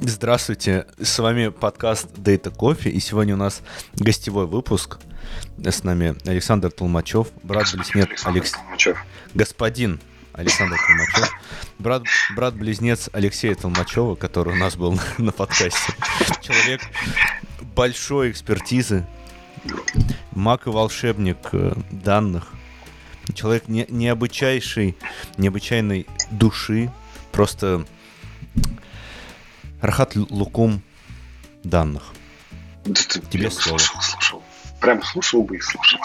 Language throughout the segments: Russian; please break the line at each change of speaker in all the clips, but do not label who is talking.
Здравствуйте, с вами подкаст Data Coffee, и сегодня у нас гостевой выпуск. С нами Александр Толмачев, брат-близнец Алекс... Господин Александр Толмачев, брат, брат-близнец Алексея Толмачева, который у нас был на подкасте. Человек большой экспертизы, маг и волшебник э, данных, человек не, необычайший, необычайной души, просто Рахат Лукум данных.
Да ты Тебе слово. Слушал, слушал. Прям слушал бы и слушал.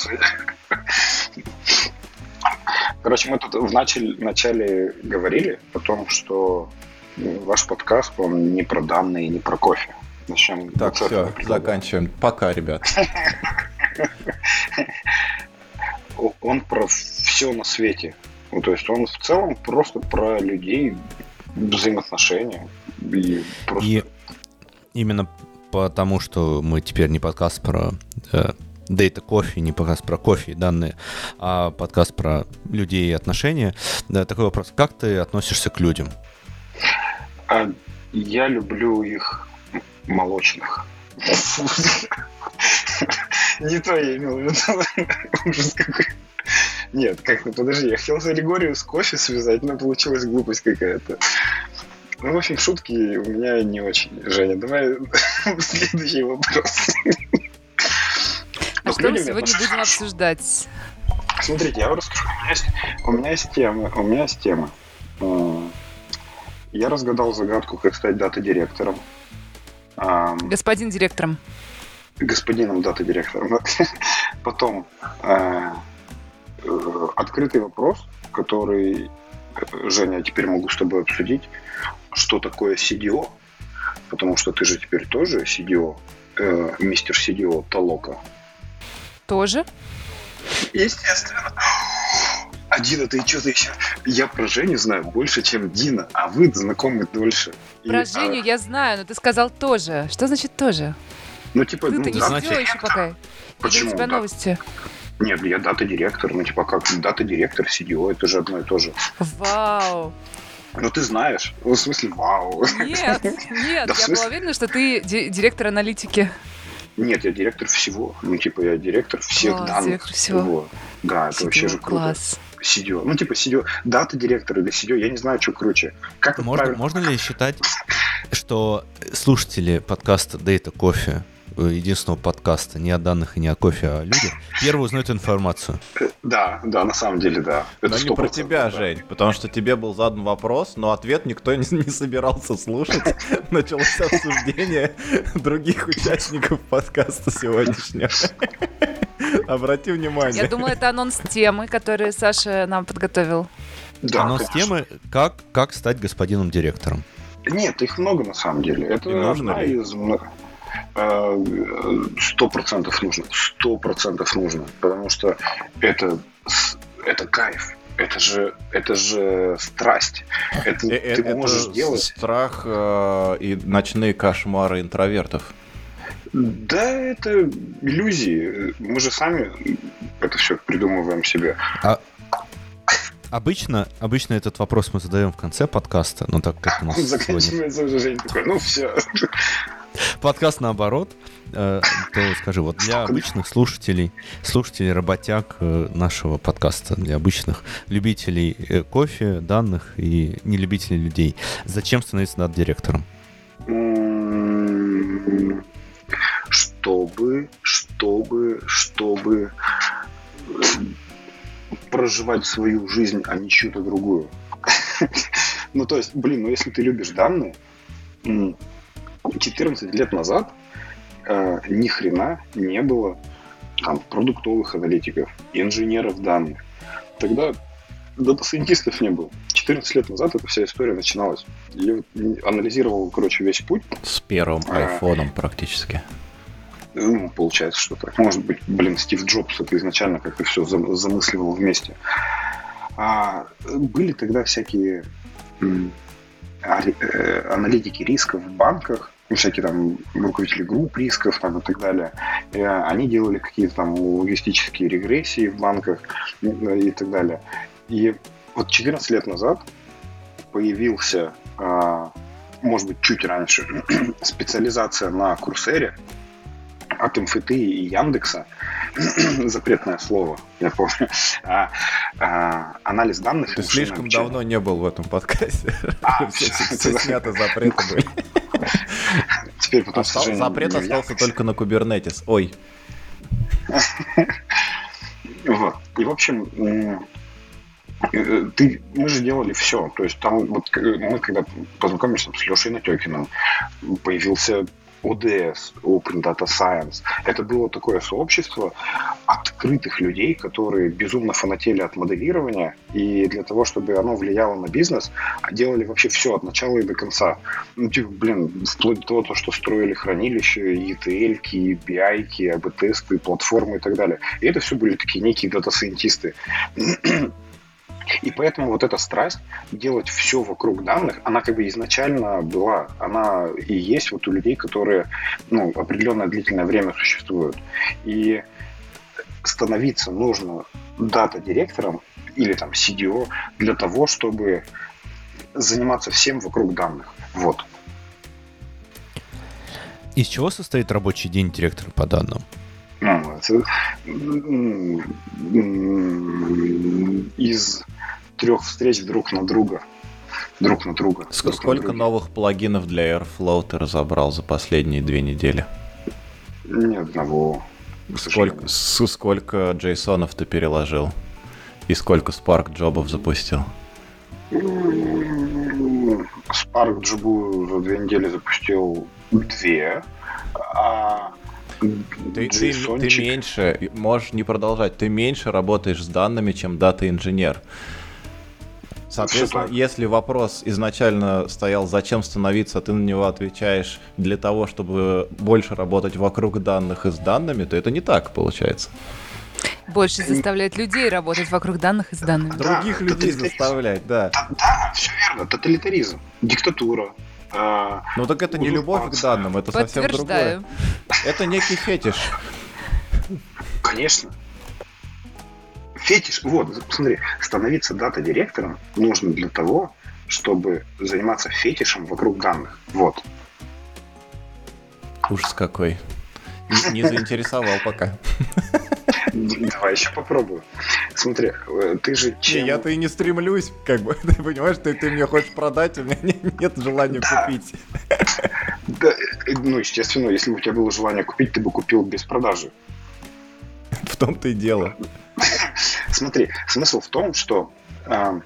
Короче, мы тут в начале, начале говорили о том, что ваш подкаст, он не про данные, не про кофе.
Начнем так, все, заканчиваем. Пока, ребят.
Он про все на свете. Ну, то есть он в целом просто про людей, взаимоотношения.
И, просто... и именно потому, что мы теперь не подкаст про э, Data кофе, не подкаст про кофе и данные, а подкаст про людей и отношения. Да, такой вопрос. Как ты относишься к людям?
А, я люблю их молочных. Не то я имел в виду. Ужас какой. Нет, как-то, подожди, я хотел аллегорию с кофе связать, но получилась глупость какая-то. Ну, в общем, шутки у меня не очень. Женя, давай следующий вопрос.
А что мы сегодня будем обсуждать?
Смотрите, я вам расскажу. У меня есть, у меня есть тема. У меня есть тема. Я разгадал загадку, как стать дата-директором.
Господин директором.
Господином дата-директором. Потом э, Э, открытый вопрос, который, э, Женя, я теперь могу с тобой обсудить, что такое CDO, потому что ты же теперь тоже CDO, э, мистер CDO Толока.
Тоже?
Естественно. А Дина, ты что-то еще? Я про Женю знаю больше, чем Дина, а вы знакомы дольше.
Про И, Женю а... я знаю, но ты сказал тоже. Что значит тоже?
Ну, типа,
ты
ну,
не значит... еще пока?
Почему?
Или у тебя да? новости?
Нет, я дата-директор. Ну, типа, как дата-директор, CDO, это же одно и то же.
Вау!
Ну, ты знаешь. Ну, в смысле, вау.
Нет, нет, да, я была уверена, что ты директор аналитики.
Нет, я директор всего. Ну, типа, я директор всех класс, данных. Директор всего. Да, это CDO, вообще же круто. Класс. Ну, типа, CDO. Дата директор или CDO, я не знаю, что круче. Как
можно, правильно... можно ли считать, что слушатели подкаста Data Coffee единственного подкаста не о данных и не о кофе, а о людях, первый узнает информацию.
Да, да, на самом деле, да.
Это но не про тебя, да. Жень, потому что тебе был задан вопрос, но ответ никто не, не собирался слушать. Началось обсуждение других участников подкаста сегодняшнего. Обрати внимание.
Я думала, это анонс темы, который Саша нам подготовил.
Да, анонс конечно. темы как, как стать господином директором.
Нет, их много на самом деле. Это одна ли? из Сто процентов нужно. Сто процентов нужно. Потому что это, это кайф. Это же, это же страсть. Это э ты это можешь делать.
Страх э, и ночные кошмары интровертов.
Да, это иллюзии. Мы же сами это все придумываем себе. А
обычно, обычно этот вопрос мы задаем в конце подкаста, но так как у нас заканчивается сегодня... уже, Жень такой, ну все. Подкаст наоборот, э, то скажи, вот для обычных слушателей, слушателей работяг э, нашего подкаста, для обычных любителей э, кофе, данных и нелюбителей людей, зачем становиться над директором?
Чтобы, чтобы, чтобы проживать свою жизнь, а не чью-то другую. Ну, то есть, блин, ну если ты любишь данные, 14 лет назад э, ни хрена не было там, продуктовых аналитиков, инженеров данных. Тогда дата-сайентистов не было. 14 лет назад эта вся история начиналась. Я анализировал, короче, весь путь.
С первым а, айфоном а, практически.
Ну, получается, что так. Может быть, блин, Стив Джобс это изначально как-то все замысливал вместе. А, были тогда всякие э, аналитики рисков в банках, ну, всякие там руководители групп рисков там, и так далее. И, а, они делали какие-то там логистические регрессии в банках и, и так далее. И вот 14 лет назад появился а, может быть, чуть раньше, специализация на Курсере от МФТ и Яндекса, запретное слово, я помню, а, а, анализ данных.
Ты слишком обучения. давно не был в этом подкасте. А, все, все снято запреты были. Теперь потом, Остал, Запрет остался только на Kubernetes. Ой.
Вот. И, в общем, э, ты, мы же делали все. То есть там вот мы когда познакомились с Лешей Натекиным, появился ODS, Open Data Science. Это было такое сообщество открытых людей, которые безумно фанатели от моделирования, и для того, чтобы оно влияло на бизнес, делали вообще все от начала и до конца. Ну, типа, блин, вплоть до того, что строили хранилища, ETL, BI, АБ-тесты, платформы и так далее. И это все были такие некие дата-сайентисты. И поэтому вот эта страсть делать все вокруг данных, она как бы изначально была, она и есть вот у людей, которые ну, определенное длительное время существуют. И становиться нужно дата-директором или там CDO для того, чтобы заниматься всем вокруг данных. Вот.
Из чего состоит рабочий день директора по данным?
Из трех встреч друг на друга. Друг на друга.
Друг Сколько на новых плагинов для Airflow ты разобрал за последние две недели?
Ни одного.
Сколько, сколько джейсонов ты переложил? И сколько Spark джобов запустил?
Spark джобу за две недели запустил две, а
ты, ты, ты меньше, можешь не продолжать, ты меньше работаешь с данными, чем дата-инженер. Соответственно, если вопрос изначально стоял, зачем становиться, ты на него отвечаешь для того, чтобы больше работать вокруг данных и с данными, то это не так получается.
Больше заставлять людей работать вокруг данных и с данными.
Да, Других людей заставлять, да.
да. Да, все верно. Тоталитаризм, диктатура.
Э, ну так это не любовь к данным, это совсем другое. Это некий фетиш.
Конечно фетиш, вот, посмотри, становиться дата-директором нужно для того, чтобы заниматься фетишем вокруг данных. Вот.
Ужас какой. Не, не заинтересовал пока.
Давай еще попробую. Смотри, э, ты же
чем... Я-то и не стремлюсь, как бы, ты понимаешь, ты, ты мне хочешь продать, у меня нет желания да. купить.
Да, э, ну, естественно, если бы у тебя было желание купить, ты бы купил без продажи.
В том-то и дело.
Смотри, смысл в том, что э,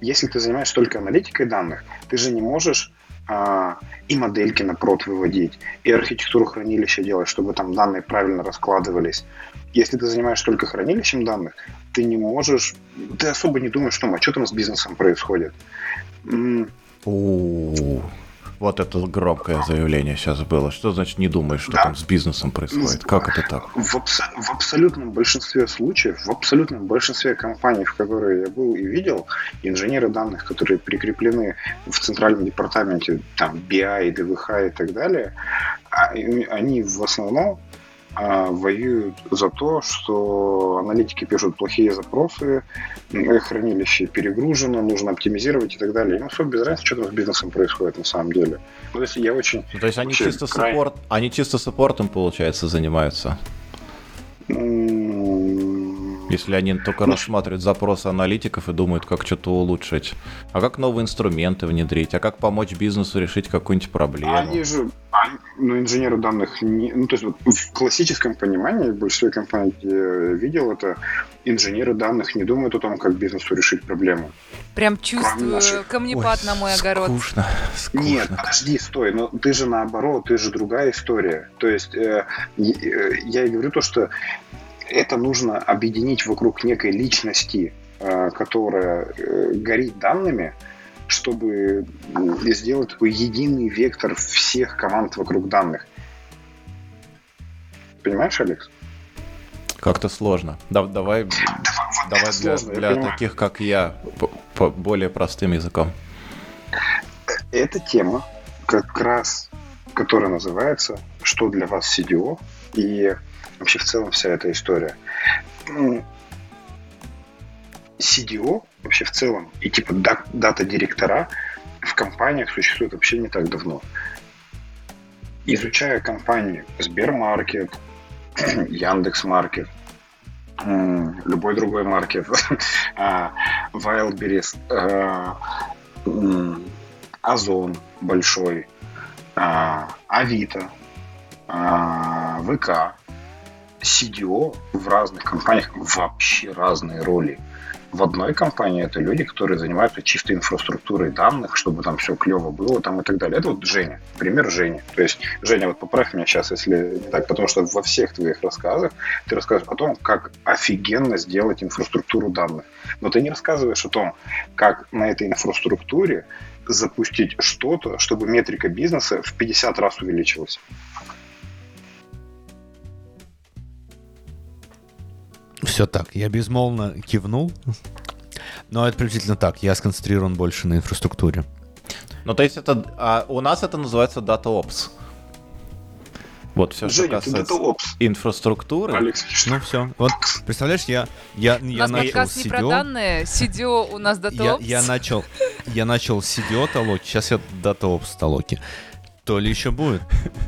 если ты занимаешься только аналитикой данных, ты же не можешь э, и модельки на прод выводить, и архитектуру хранилища делать, чтобы там данные правильно раскладывались. Если ты занимаешься только хранилищем данных, ты не можешь, ты особо не думаешь, что, а что там с бизнесом происходит.
Вот это громкое заявление сейчас было. Что значит не думаешь, что да. там с бизнесом происходит? Как это так?
В, абс- в абсолютном большинстве случаев, в абсолютном большинстве компаний, в которые я был и видел, инженеры данных, которые прикреплены в центральном департаменте, там, BI, ДВХ и так далее, а, они в основном воюют за то, что аналитики пишут плохие запросы, хранилище перегружено, нужно оптимизировать и так далее. Им особо без разницы, что там с бизнесом происходит на самом деле.
Ну, то есть я очень... Ну, то есть они чисто, край... саппорт, они чисто саппортом, получается, занимаются? Если они только ну, рассматривают запросы аналитиков и думают, как что-то улучшить. А как новые инструменты внедрить? А как помочь бизнесу решить какую-нибудь проблему?
Они же, ну, инженеры данных, не, ну, то есть вот в классическом понимании, в большинстве компаний, где я видел это, инженеры данных не думают о том, как бизнесу решить проблему.
Прям чувствую наших... камнепад Ой, на мой огород.
Скучно, скучно.
Нет, подожди, стой, но ты же наоборот, ты же другая история. То есть э, э, я и говорю то, что это нужно объединить вокруг некой личности, э, которая э, горит данными, чтобы сделать такой единый вектор всех команд вокруг данных. Понимаешь, Алекс?
Как-то сложно. Да, давай да, давай для, сложно, для таких, как я, по, по более простым языком.
Эта тема как раз, которая называется «Что для вас CDO?» и вообще в целом вся эта история. CDO вообще в целом и типа дата-директора в компаниях существует вообще не так давно. Изучая компании Сбермаркет, Яндекс.Маркет, любой другой маркет, а, Wildberries, а, Озон большой, а, Авито, ВК, CDO в разных компаниях вообще разные роли в одной компании это люди, которые занимаются чисто инфраструктурой данных, чтобы там все клево было там и так далее. Это вот Женя, пример Жени. То есть, Женя, вот поправь меня сейчас, если так, потому что во всех твоих рассказах ты рассказываешь о том, как офигенно сделать инфраструктуру данных. Но ты не рассказываешь о том, как на этой инфраструктуре запустить что-то, чтобы метрика бизнеса в 50 раз увеличилась.
Все так. Я безмолвно кивнул. Но это приблизительно так. Я сконцентрирован больше на инфраструктуре.
Ну, то есть это... А у нас это называется DataOps. Вот все, Женя, что касается инфраструктуры.
Алекс, ну все. Вот представляешь, я я
я у нас начал подкаст CDO. не про данные, CDO у нас DataOps.
Я, я начал я начал CDO толоки, сейчас я DataOps толоки. То ли еще будет.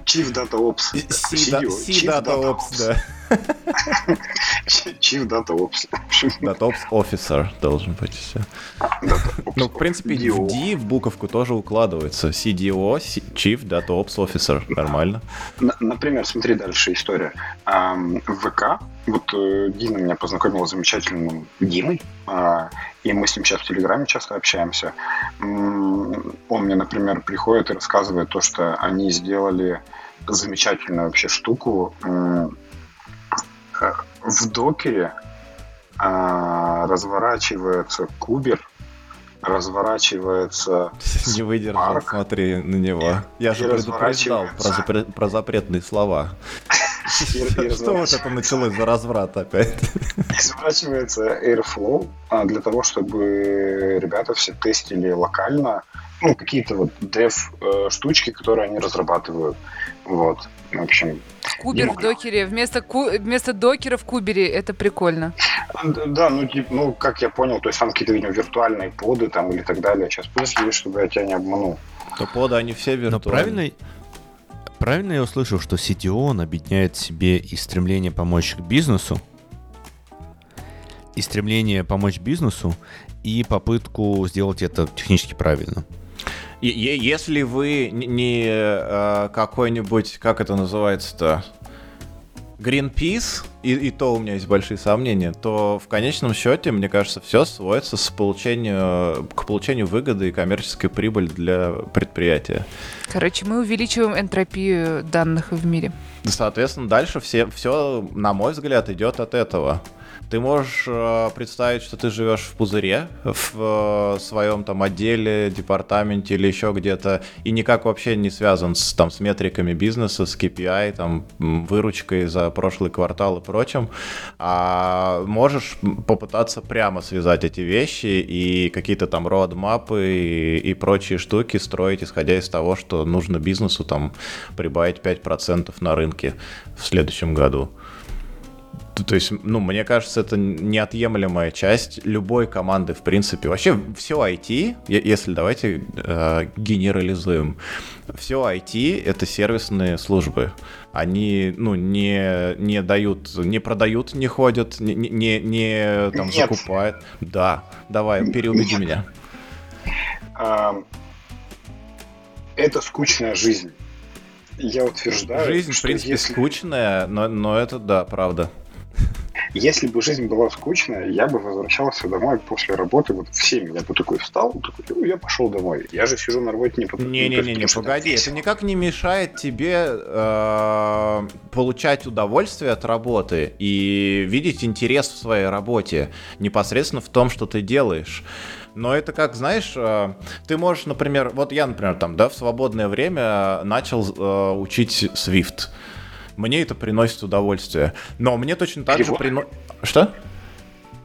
Chief Data Ops.
Chief Data Ops, да.
Chief Data Ops.
Data Ops Officer должен быть все. Ну, в принципе, в D в буковку тоже укладывается. CDO, Chief Data Ops Officer. Нормально.
Например, смотри дальше история. В ВК, вот э, Дина меня познакомила с замечательным Димой, а, и мы с ним сейчас в Телеграме часто общаемся. Он мне, например, приходит и рассказывает то, что они сделали замечательную вообще штуку в докере а, разворачивается кубер, разворачивается
Не выдержал, смотри на него. Я же предупреждал про, запрет, про запретные слова. Что вот это началось за разврат опять?
Разворачивается Airflow а, для того, чтобы ребята все тестили локально ну, какие-то вот dev э, штучки, которые они разрабатывают. Вот. В общем,
Кубер в докере. Вместо, ку... вместо докера в кубере. Это прикольно.
Да, ну, типа, ну, как я понял, то есть там какие-то, видимо, виртуальные поды там или так далее. Сейчас подожди, чтобы я тебя не обманул.
То поды, они все виртуальные. Но
правильно, правильно я услышал, что CTO, он объединяет в себе и стремление помочь к бизнесу, и стремление помочь бизнесу, и попытку сделать это технически правильно.
Если вы не э, какой-нибудь, как это называется-то, Greenpeace, и, и то у меня есть большие сомнения, то в конечном счете, мне кажется, все сводится с получению, к получению выгоды и коммерческой прибыли для предприятия.
Короче, мы увеличиваем энтропию данных в мире.
Соответственно, дальше все, все, на мой взгляд, идет от этого. Ты можешь э, представить, что ты живешь в пузыре, в э, своем там отделе, департаменте или еще где-то, и никак вообще не связан с, там, с метриками бизнеса, с KPI, там, выручкой за прошлый квартал и прочим. А можешь попытаться прямо связать эти вещи и какие-то там роадмапы и, и прочие штуки строить, исходя из того, что нужно бизнесу там прибавить 5% на рынке в следующем году. То есть, ну, мне кажется, это неотъемлемая часть любой команды, в принципе. Вообще, все IT, если давайте э, генерализуем, все IT — это сервисные службы. Они, ну, не, не дают, не продают, не ходят, не, не, не там, Нет. закупают. Да, давай, переубеди Нет. меня.
Это скучная жизнь. Я утверждаю,
Жизнь, в принципе, если... скучная, но, но это да, правда.
Если бы жизнь была скучная, я бы возвращался домой после работы вот в 7. Я бы такой встал, такой, ну, я пошел домой. Я же сижу на работе не
потому Не-не-не, не, погоди, это никак не мешает тебе э, получать удовольствие от работы и видеть интерес в своей работе непосредственно в том, что ты делаешь. Но это как, знаешь, э, ты можешь, например, вот я, например, там, да, в свободное время начал э, учить Swift мне это приносит удовольствие. Но мне точно так Перевод? же приносит... Что?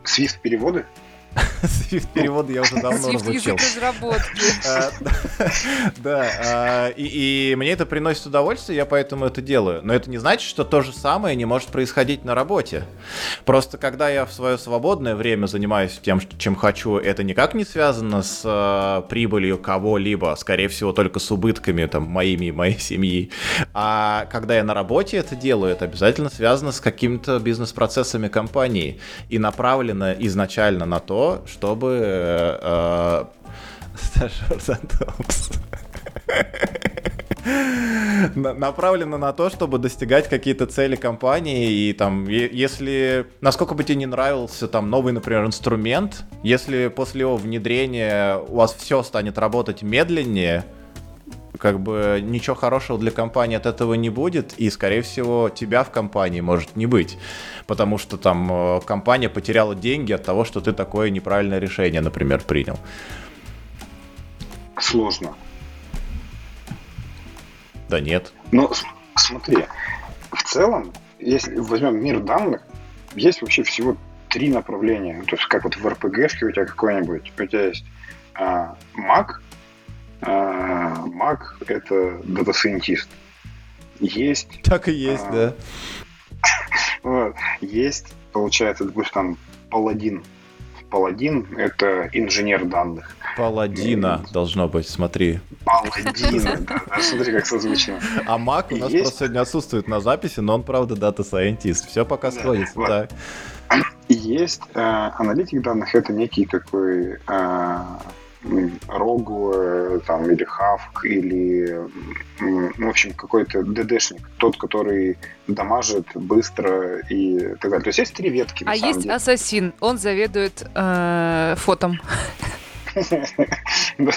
Свист переводы?
Swift перевод я уже давно
Swift
разучил.
язык разработки.
А, Да, и и мне это приносит удовольствие, я поэтому это делаю. Но это не значит, что то же самое не может происходить на работе. Просто когда я в свое свободное время занимаюсь тем, чем хочу, это никак не связано с э, прибылью кого-либо, скорее всего, только с убытками там моими и моей семьи. А когда я на работе это делаю, это обязательно связано с какими-то бизнес-процессами компании и направлено изначально на то, чтобы э, направлено на то, чтобы достигать какие-то цели компании и там, если, насколько бы тебе не нравился там новый, например, инструмент, если после его внедрения у вас все станет работать медленнее, как бы ничего хорошего для компании от этого не будет, и, скорее всего, тебя в компании может не быть. Потому что там э, компания потеряла деньги от того, что ты такое неправильное решение, например, принял.
Сложно.
Да нет.
Но с- смотри, в целом, если возьмем мир данных, есть вообще всего три направления. Ну, То есть как вот в RPG -шке у тебя какой-нибудь, у тебя есть а, маг, а, маг — это дата-сайентист. Есть,
Так и есть,
А.
да.
вот, есть, получается, допустим, там паладин. Паладин — это инженер данных.
Паладина должно быть, смотри.
Паладин, да, да, смотри, как созвучно.
А маг у нас
Есть.
просто сегодня отсутствует на записи, но он, правда, дата-сайентист. Все пока
Да,
сходится,
вот.
да.
И есть э, аналитик данных, это некий такой э, rogue там, или hawk, или, ну, в общем, какой-то ДДшник, тот, который дамажит быстро и так далее. То есть есть три ветки,
А есть
деле.
ассасин, он заведует э, фотом.
Да.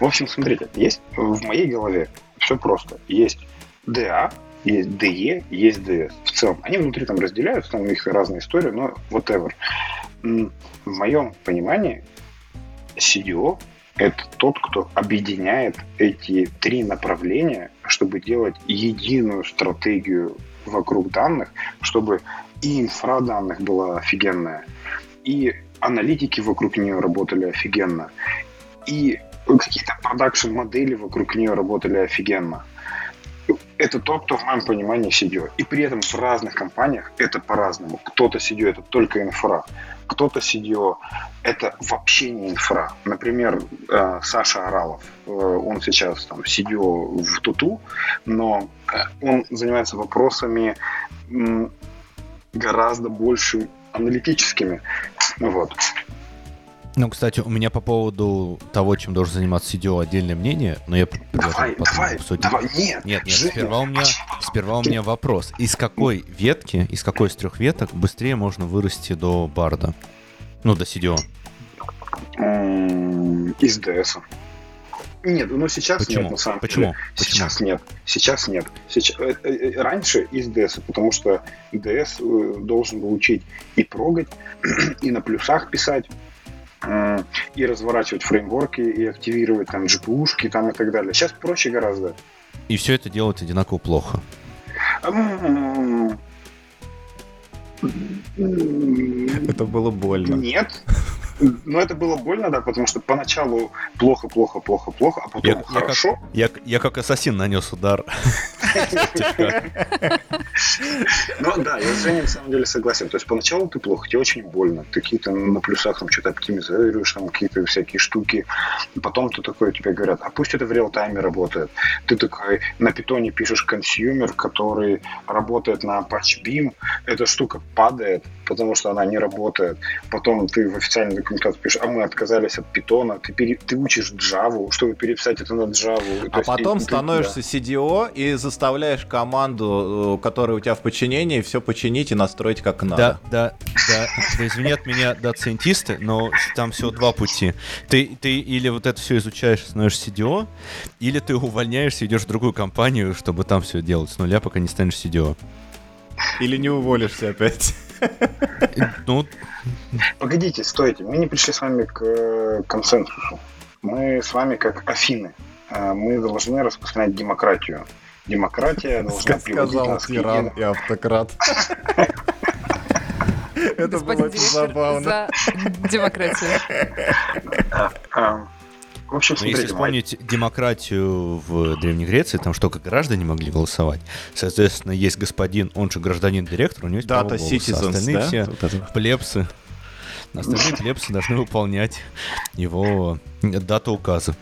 В общем, смотрите, есть в моей голове все просто. Есть DA, есть DE, есть DS. В целом, они внутри там разделяются, там у них разные истории, но whatever. В моем понимании CDO — это тот, кто объединяет эти три направления, чтобы делать единую стратегию вокруг данных, чтобы и инфра данных была офигенная, и аналитики вокруг нее работали офигенно, и какие-то продакшн-модели вокруг нее работали офигенно. Это тот, кто в моем понимании CDO. И при этом в разных компаниях это по-разному. Кто-то CDO это только инфра, кто-то CDO это вообще не инфра. Например, э, Саша Аралов, э, он сейчас там CDO в Туту, но э, он занимается вопросами гораздо больше аналитическими. Вот.
Ну, кстати, у меня по поводу того, чем должен заниматься CDO, отдельное мнение, но я
Давай,
потом
давай,
обсудить.
давай, нет,
Нет, нет,
Женя,
сперва у меня, сперва у меня вопрос. Из какой ветки, из какой из трех веток быстрее можно вырасти до барда? Ну, до CDO.
Из DS. Нет, ну сейчас
Почему?
нет, на самом
Почему?
деле.
Почему?
Сейчас нет. Сейчас нет. Сейчас, э, э, э, раньше из DS, потому что DS э, должен был учить и прогать, и на плюсах писать, и разворачивать фреймворки, и активировать там GPU-шки там и так далее. Сейчас проще гораздо.
И все это делать одинаково плохо.
Это было больно.
Нет. Но это было больно, да, потому что поначалу плохо, плохо, плохо, плохо, а потом
Я- я как-
хорошо.
Я, я как ассасин нанес удар.
Ну да, я с Женей на самом деле согласен. То есть поначалу ты плохо, тебе очень больно. Ты какие-то на плюсах там что-то оптимизируешь, там какие-то всякие штуки. Потом ты такой, тебе говорят, а пусть это в real-time е работает. Ты такой на питоне пишешь consumer, который работает на Apache Beam. Эта штука падает, потому что она не работает. Потом ты в официальной документации пишешь, а мы отказались от питона. Ты, пере- ты учишь Java, чтобы переписать это на Java.
А потом становишься CDO и заставляешь команду, э, которая у тебя в подчинении, все починить и настроить как
Да,
надо.
да, да, да, извинят меня дата-сайентисты, но там всего два пути. Ты, ты или вот это все изучаешь, становишься CDO, или ты увольняешься, идешь в другую компанию, чтобы там все делать с нуля, пока не станешь CDO.
Или не уволишься опять.
Ну,
Погодите, стойте, мы не пришли с вами к э, консенсусу. Мы с вами как Афины. Э, Мы должны распространять демократию. Демократия должна
Сказал
нас
тиран и автократ. Это было очень забавно.
за демократию.
А, В общем,
если
смотрите,
вспомнить демократию в Древней Греции, там что, как граждане могли голосовать. Соответственно, есть господин, он же гражданин-директор, у него есть право
Дата
голоса. Остальные
да?
все
Вот
плебсы. Остальные плебсы должны выполнять его дату указа.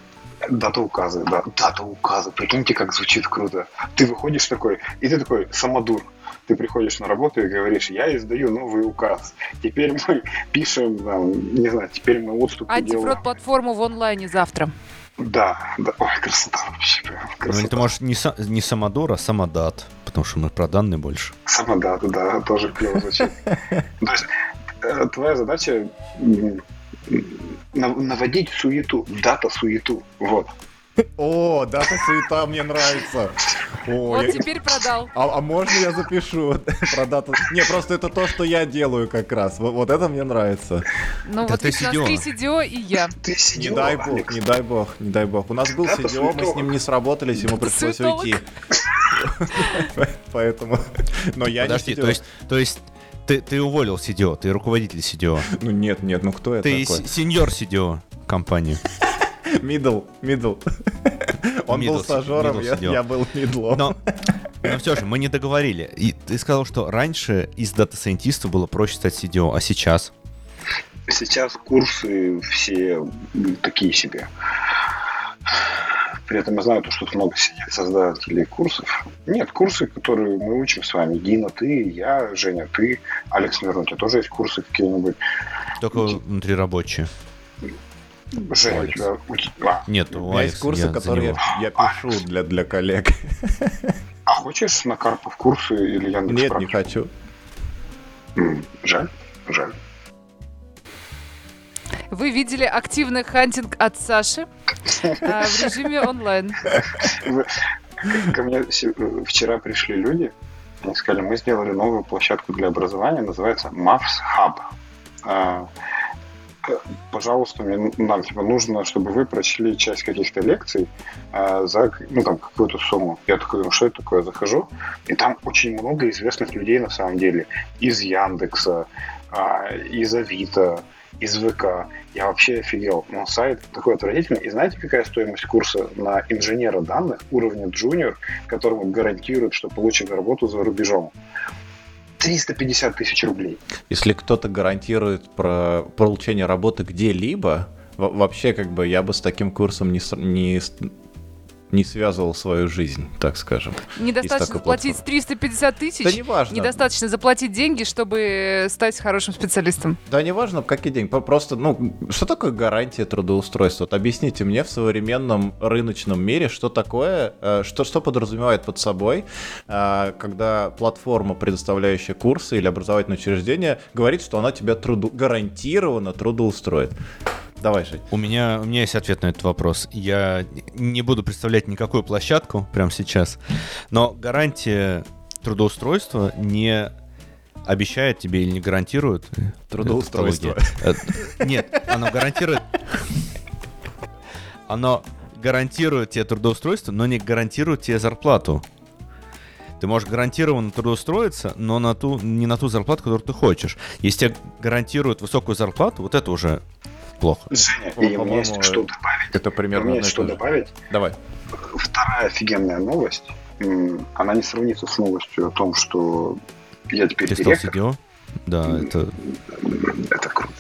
Дата указа, да, дата указа. Прикиньте, как звучит круто. Ты выходишь такой, и ты такой самодур. Ты приходишь на работу и говоришь, я издаю новый указ. Теперь мы пишем, там, не знаю, теперь мы отступы делаем.
Антифрод-платформу в онлайне завтра.
Да, да, ой, красота вообще, прям
Ну,
красота.
ты можешь не, са- не самодур, а самодат, потому что мы про данные больше.
Самодата, да, тоже клево звучит. То есть э, твоя задача наводить суету, дата суету, вот.
О, дата суета мне нравится. О,
Вот
я-
теперь продал.
А, а можно я запишу про дату? Не, просто это то, что я делаю как раз. Вот, вот это мне нравится.
Ну
Да
вот
ты
видишь, у нас три CDO и я.
Ты
Не
сидел,
дай бог,
Алекс.
не дай бог, не дай бог. У нас был
Data
CDO, мы с ним не сработались, ему пришлось
Суетолог.
уйти. Поэтому... Но я
Подожди,
не
то есть, то есть ты, ты уволил CDO, ты руководитель CDO.
Ну нет, нет, ну кто это
Ты
такой?
сеньор CDO компании.
Middle, middle. Он был
Middle
стажером,
middle
я, я был middle ом.
Но, но все же, мы не договорили. И ты сказал, что раньше из дата-сайентиста было проще стать CDO, а сейчас?
Сейчас курсы все такие себе. При этом я знаю, то, что тут много сидит создателей курсов. Нет, курсы, которые мы учим с вами. Дина, ты, я, Женя, ты, Алекс, наверное, у тебя тоже есть курсы какие-нибудь.
Только внутрирабочие.
Женя, у
Алекс.
тебя... а,
Нет,
У
у
меня есть курсы,
я
которые я, я пишу для, для коллег.
а хочешь на Карпов курсы или Яндекс
Нет, не хочу.
Жаль, жаль.
Вы видели активный хантинг от Саши а, в режиме онлайн.
Ко мне э, вчера пришли люди, они сказали, мы сделали новую площадку для образования, называется Maths Hub. А, э, Пожалуйста, мне, нам типа, нужно, чтобы вы прочли часть каких-то лекций а, за ну, там, какую-то сумму. Я такой, ну что это такое? Захожу, и там очень много известных людей на самом деле. Из Яндекса, а, из Авито, из ВК. Я вообще офигел. Но сайт такой отвратительный. И знаете, какая стоимость курса на инженера данных уровня джуниор, которому гарантируют, что получит работу за рубежом? 350 тысяч рублей.
Если кто-то гарантирует про получение работы где-либо, во- вообще как бы я бы с таким курсом не, не, не связывал свою жизнь, так скажем.
Недостаточно заплатить 350 тысяч.
Да неважно.
Недостаточно заплатить деньги, чтобы стать хорошим специалистом.
Да неважно, какие деньги. Просто, ну, что такое гарантия трудоустройства? Вот объясните мне в современном рыночном мире, что такое, э, что, что подразумевает под собой, э, когда платформа, предоставляющая курсы или образовательное учреждение, говорит, что она тебя труду... гарантированно трудоустроит. Давай, Жень.
У меня, у меня есть ответ на этот вопрос. Я не буду представлять никакую площадку прямо сейчас, но гарантия трудоустройства не обещает тебе или не гарантирует
Трудоустройство.
Нет, оно гарантирует... Оно гарантирует тебе трудоустройство, но не гарантирует тебе зарплату. Ты можешь гарантированно трудоустроиться, но на ту, не на ту зарплату, которую ты хочешь. Если тебе гарантируют высокую зарплату, вот это уже плохо.
Женя,
Ну,
и у меня есть что добавить.
Это
У
примерно
меня
одно
есть что
же.
добавить.
Давай.
Вторая офигенная новость. Она не сравнится с новостью о том, что я теперь
Ты стал
директор.
CDO? Да, это...
Это круто.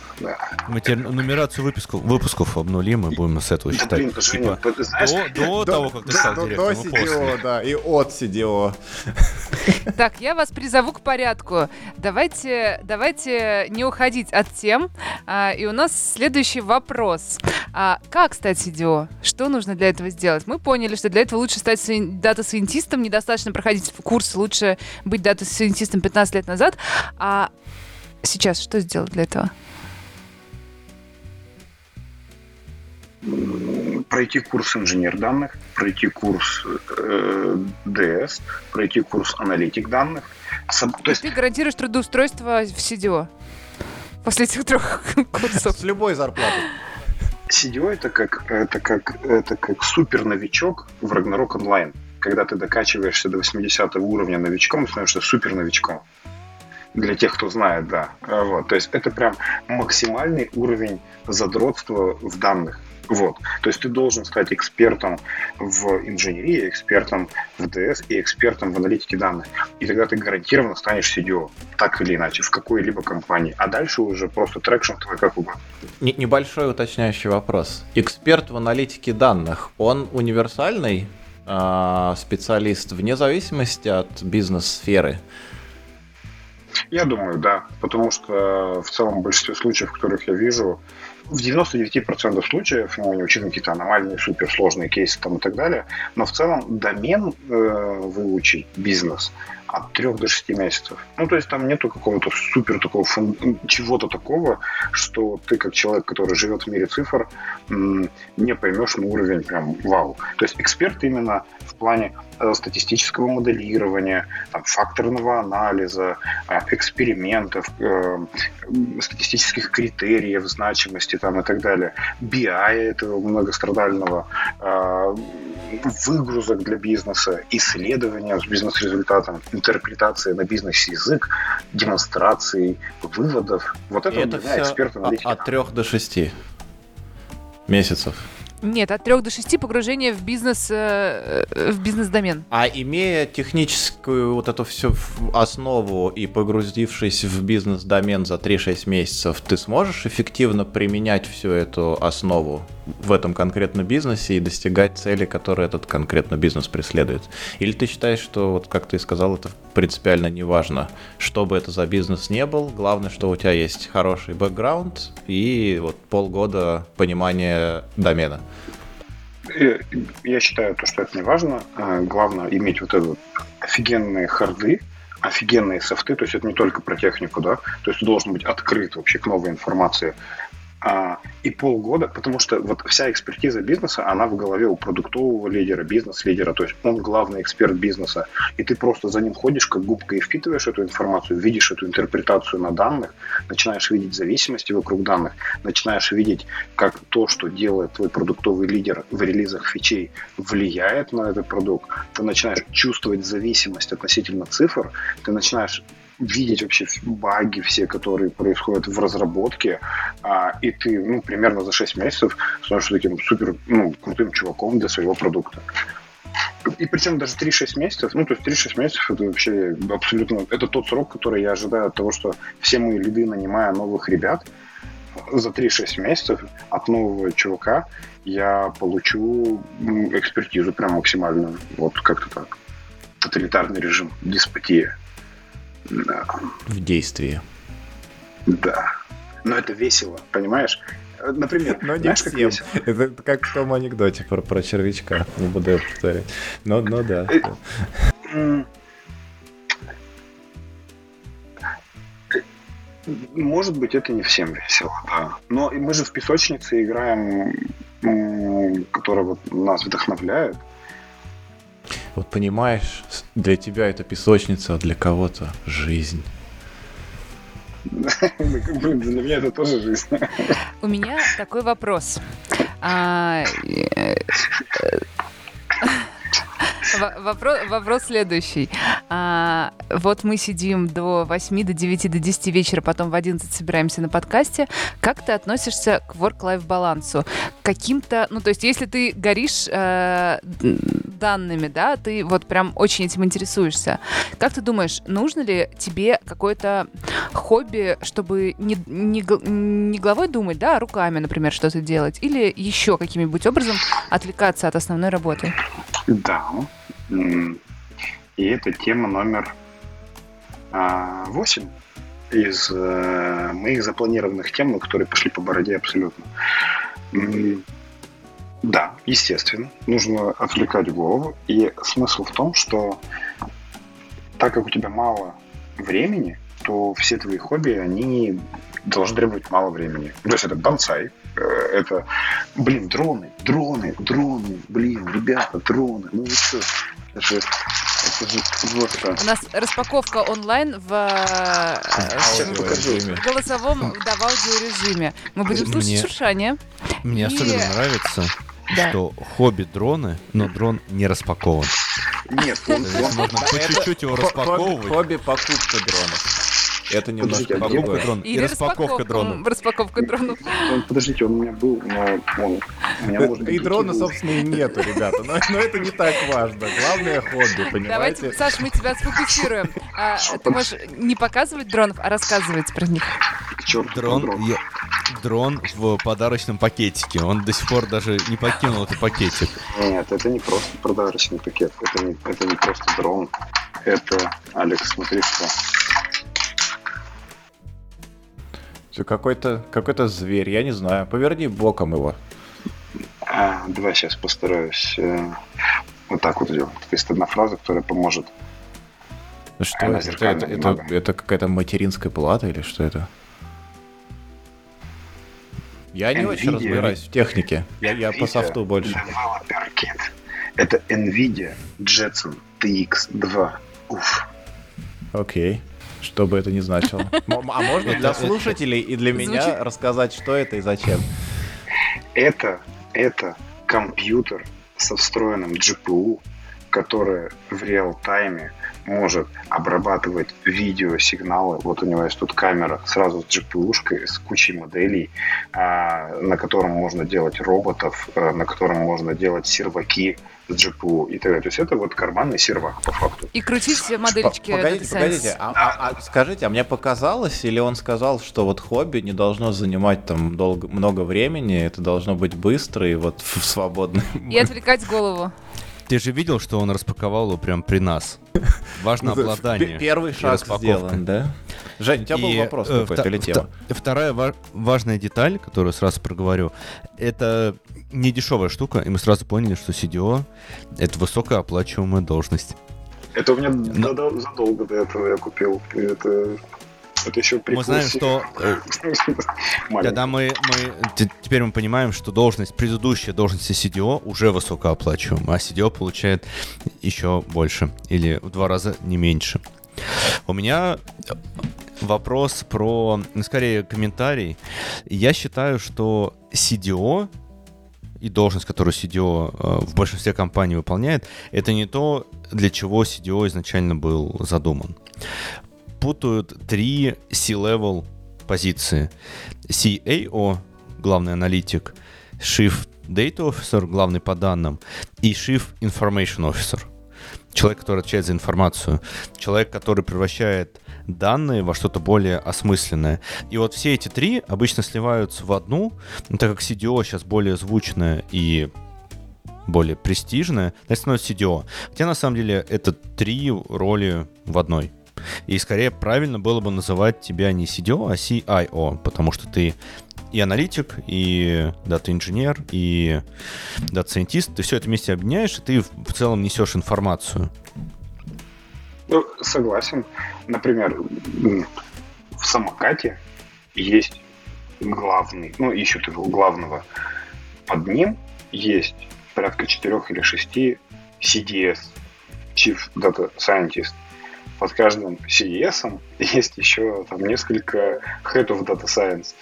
Мы теперь нумерацию выпусков, выпусков обнулим и будем с этого
Да
считать.
блин, Женя,
Типа,
ты знаешь,
до, до того, как ты стал
до,
директором,
до
и после.
CDO, да, и от CDO.
Так, я вас призову к порядку. Давайте, давайте не уходить от тем. А, и у нас следующий вопрос. А, как стать CDO? Что нужно для этого сделать? Мы поняли, что для этого лучше стать сайен- дата-сайентистом, недостаточно проходить курс, лучше быть дата-сайентистом 15 лет назад. А сейчас что сделать для этого?
Пройти курс инженер данных, пройти курс э, DS, пройти курс аналитик данных. Соб- То есть
ты гарантируешь трудоустройство в CDO после этих трех курсов.
С любой зарплатой.
CDO это как, это как, это как супер новичок в Ragnarok онлайн. Когда ты докачиваешься до 80 уровня новичком, становишься супер новичком. Для тех, кто знает, да. Вот. То есть это прям максимальный уровень задротства в данных. Вот. То есть ты должен стать экспертом в инженерии, экспертом в ДС и экспертом в аналитике данных. И тогда ты гарантированно станешь CDO, так или иначе, в какой-либо компании. А дальше уже просто traction твой как угодно.
Небольшой уточняющий вопрос. Эксперт в аналитике данных, он универсальный э, специалист вне зависимости от бизнес-сферы?
Я думаю, да. Потому что в целом в большинстве случаев, в которых я вижу, в 99% случаев, ну, не учитывая какие-то аномальные, суперсложные кейсы там и так далее, но в целом домен э, выучить, бизнес, от 3 до 6 месяцев. Ну, то есть там нету какого-то супер такого чего-то такого, что ты как человек, который живет в мире цифр, не поймешь на уровень прям вау. То есть эксперт именно в плане статистического моделирования, там, факторного анализа, э, экспериментов, э, статистических критериев значимости там, и так далее. BI этого многострадального, выгрузок для бизнеса, исследования с бизнес-результатом, интерпретации на бизнес-язык, демонстрации выводов. Вот это,
это все эксперт от, от 3 до 6 месяцев.
Нет, от 3 до 6 погружение в бизнес, э, в бизнес-домен.
А имея техническую вот эту всю основу и погрузившись в бизнес-домен за 3-6 месяцев, ты сможешь эффективно применять всю эту основу в этом конкретном бизнесе и достигать цели, которые этот конкретно бизнес преследует? Или ты считаешь, что, вот как ты сказал, это принципиально не важно, что бы это за бизнес не был, главное, что у тебя есть хороший бэкграунд и вот полгода понимания домена?
Я считаю, то, что это не важно. А, главное иметь вот этот офигенные харды, офигенные софты, то есть это не только про технику, да, то есть ты должен быть открыт вообще к новой информации, а, и полгода, потому что вот вся экспертиза бизнеса, она в голове у продуктового лидера, бизнес-лидера, то есть он главный эксперт бизнеса, и ты просто за ним ходишь как губка и впитываешь эту информацию, видишь эту интерпретацию на данных, начинаешь видеть зависимости вокруг данных, начинаешь видеть, как то, что делает твой продуктовый лидер в релизах фичей, влияет на этот продукт, ты начинаешь чувствовать зависимость относительно цифр, ты начинаешь видеть вообще баги все, которые происходят в разработке, а, и ты, ну, примерно за 6 месяцев становишься таким супер, ну, крутым чуваком для своего продукта. И причем даже 3-6 месяцев, ну, то есть 3-6 месяцев это вообще абсолютно, это тот срок, который я ожидаю от того, что все мои лиды, нанимая новых ребят, за 3-6 месяцев от нового чувака я получу экспертизу прям максимальную. Вот как-то так. Тоталитарный режим, деспотия.
Да. В действии.
Да. Но это весело, понимаешь? Например,
но не знаешь, всем. как весело? Это как в том анекдоте про, про червячка. Не буду его повторять. Но, но да. Э,
может быть, это не всем весело, да. Но мы же в песочнице играем, которая вот нас вдохновляет.
Вот понимаешь, для тебя это песочница, а для кого-то жизнь.
Для меня это тоже жизнь.
У меня такой вопрос. Вопрос, вопрос следующий. А, вот мы сидим до 8, до 9, до 10 вечера, потом в 11 собираемся на подкасте. Как ты относишься к work-life балансу? Каким-то, ну, то есть, если ты горишь э, данными, да, ты вот прям очень этим интересуешься. Как ты думаешь, нужно ли тебе какое-то хобби, чтобы не, не, не головой думать, да, а руками, например, что-то делать, или еще каким-нибудь образом отвлекаться от основной работы?
Да. И это тема номер а, 8 из э, моих запланированных тем, которые пошли по бороде абсолютно. Да, естественно, нужно отвлекать голову. И смысл в том, что так как у тебя мало времени, то все твои хобби, они должны требовать мало времени. То есть это бонсай, это, блин, дроны, дроны, дроны, блин, ребята, дроны, ну вы что? Это, это
же просто... У нас распаковка онлайн в, э, в голосовом, да, в аудиорежиме. Мы будем слушать мне, шуршание.
Мне и... особенно нравится, да. что хобби дроны, но дрон не распакован.
Нет, он,
можно по чуть-чуть его распаковывать.
Хобби покупка дронов. Это немножко
Подождите.
Покупка дрона. И распаковка дронов.
Распаковка дронов.
Ну, Подождите, он у меня был, но он... У меня, может
И дрона, собственно, и нету, ребята. Но, но это не так важно. Главное хобби,
Давайте,
понимаете?
Саш, мы тебя сфокусируем. А, ты можешь не показывать дронов, а рассказывать про них.
К черту
Дрон,
дрон.
я- дрон в подарочном пакетике. Он до сих пор даже не покинул этот пакетик.
Нет, это не просто подарочный пакет. Это не, это не просто дрон. Это, Алекс, смотри, что.
Всё, Какой-то какой-то зверь, я не знаю. Поверни боком его.
А, давай сейчас постараюсь э, вот так вот сделать. То есть одна фраза, которая поможет.
Ну Что
Она
это? Это, это, это какая-то материнская плата или что это? Я не очень
Nvidia.
разбираюсь в технике. Я, я по софту больше.
Developer Kit. Это NVIDIA Jetson TX2. Уф.
Окей. Что бы это ни значило. А можно для слушателей и для меня рассказать, что это и зачем?
Это, это компьютер со встроенным GPU, который в реал-тайме может обрабатывать видеосигналы. Вот у него есть тут камера сразу с GPU-шкой, с кучей моделей, а, на котором можно делать роботов, а, на котором можно делать серваки с GPU и так далее. То есть это вот карманный сервак по факту.
И крутить все модельки.
Погодите, погодите, а, а- а скажите, а мне показалось, или он сказал, что вот хобби не должно занимать там долго, много времени, это должно быть быстро и вот в свободное.
И отвлекать голову.
Ты же видел, что он распаковал его прям при нас. Важно обладание.
Первый шаг сделан, да? Жень, у тебя был вопрос
э,
какой-то или тема?
Вторая ва- важная деталь, которую сразу проговорю, это не дешевая штука, и мы сразу поняли, что CDO — это высокооплачиваемая должность.
Это у меня
Но-
задолго до этого я купил. Это, это еще при
Мы знаем, что э, когда мы, мы те- теперь мы понимаем, что должность, предыдущая должность CDO уже высокооплачиваемая, а CDO получает еще больше или в два раза не меньше. У меня вопрос про, ну, скорее, комментарий. Я считаю, что CDO и должность, которую CDO э, в большинстве компаний выполняет, это не то, для чего CDO изначально был задуман. Путают три C-level позиции. CAO, главный аналитик, Chief Data Officer, главный по данным, и Chief Information Officer. Человек, который отвечает за информацию. Человек, который превращает данные во что-то более осмысленное. И вот все эти три обычно сливаются в одну, так как CDO сейчас более звучная и более престижная, значит становится CDO. Хотя на самом деле это три роли в одной. И скорее правильно было бы называть тебя не CDO, а CIO, потому что ты и аналитик, и дата-инженер, и дата-сайентист. Ты все это вместе объединяешь, и ты в целом несешь информацию.
Ну, согласен. Например, в Самокате есть главный, ну, ищут его главного. Под ним есть порядка четырех или шести CDS, Chief Data Scientist. Под каждым CDS есть еще там несколько Head of Data Science.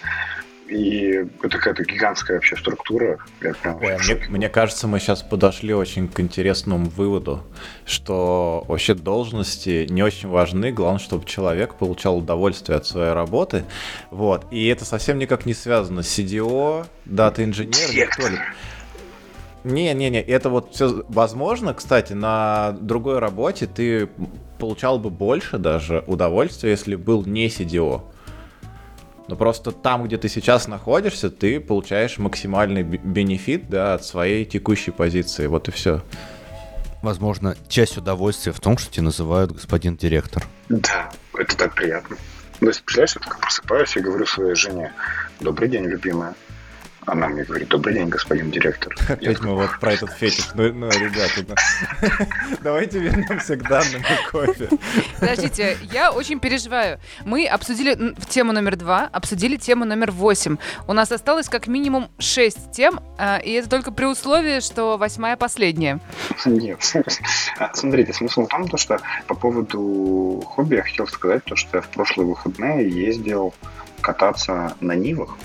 И это какая-то гигантская вообще структура. Я прям
Ой,
в
мне, мне кажется, мы сейчас подошли очень к интересному выводу, что вообще должности не очень важны, главное, чтобы человек получал удовольствие от своей работы. Вот. И это совсем никак не связано с CDO, дата-инженер,
Директор.
Не-не-не, это вот все возможно, кстати, на другой работе ты получал бы больше даже удовольствия, если был не CDO. Но просто там, где ты сейчас находишься, ты получаешь максимальный бенефит да, от своей текущей позиции. Вот и все.
Возможно, часть удовольствия в том, что тебя называют господин директор.
Да, это так приятно. То есть, представляешь, я такой просыпаюсь и говорю своей жене, добрый день, любимая. Она мне говорит, добрый день, господин директор.
Опять мы вот про этот фетиш. Ну, ну, ребята, ну. давайте вернемся к данному кофе.
Подождите, я очень переживаю. Мы обсудили тему номер два, обсудили тему номер восемь. У нас осталось как минимум шесть тем, а, и это только при условии, что восьмая последняя.
Нет. А, Смотрите, смысл в том, то, что по поводу хобби я хотел сказать, то, что я в прошлые выходные ездил кататься на Нивах.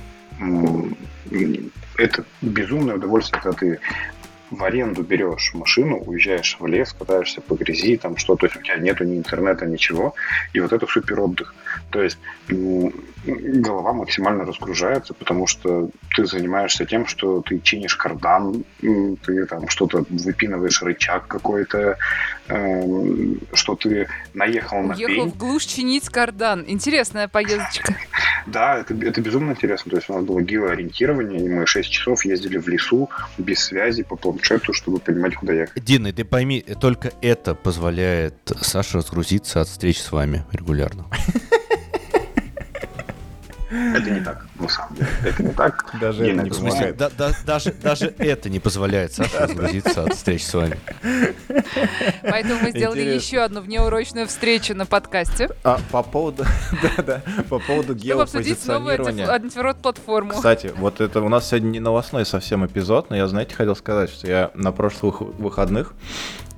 Это безумное удовольствие, когда ты в аренду берешь машину, уезжаешь в лес, катаешься по грязи, там что, то есть у тебя нету ни интернета, ничего, и вот это супер отдых. То есть голова максимально разгружается, потому что ты занимаешься тем, что ты чинишь кардан, ты там что-то выпинываешь рычаг какой-то, э, что ты наехал на
Уехал в глушь чинить кардан. Интересная поездочка.
Да, это, это безумно интересно. То есть у нас было геоориентирование, и мы 6 часов ездили в лесу без связи по планшету, чтобы понимать, куда ехать.
Дина, ты пойми, только это позволяет Саше разгрузиться от встреч с вами регулярно.
Это не так, на самом деле. Это не так.
Даже это не.
Да, да, даже, даже это не позволяет Саше разгрузиться от встреч с вами.
Поэтому мы сделали Интересно. еще одну внеурочную встречу на подкасте.
А по поводу, да, да, по поводу геопозиционирования.
антифрод-платформу.
Кстати, вот это у нас сегодня не новостной совсем эпизод, но я, знаете, хотел сказать, что я на прошлых выходных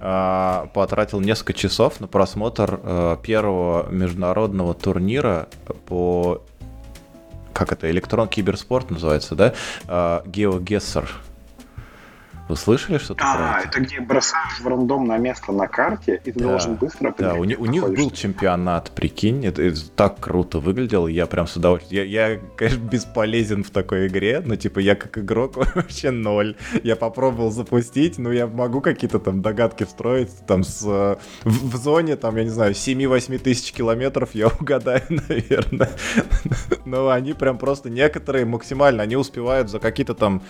а, потратил несколько часов на просмотр а, первого международного турнира по как это, электрон киберспорт называется, да? GeoGuessr. Вы слышали что-то а,
про это? это где бросаешь в рандомное место на карте, и ты да, должен быстро
Да, у, у них был чемпионат, прикинь, это, это так круто выглядело, я прям с удовольствием... Я, я, конечно, бесполезен в такой игре, но, типа, я как игрок вообще ноль. Я попробовал запустить, но я могу какие-то там догадки строить, там, с, в, в зоне, там, я не знаю, 7-8 тысяч километров я угадаю, наверное. Но они прям просто некоторые максимально, они успевают за какие-то там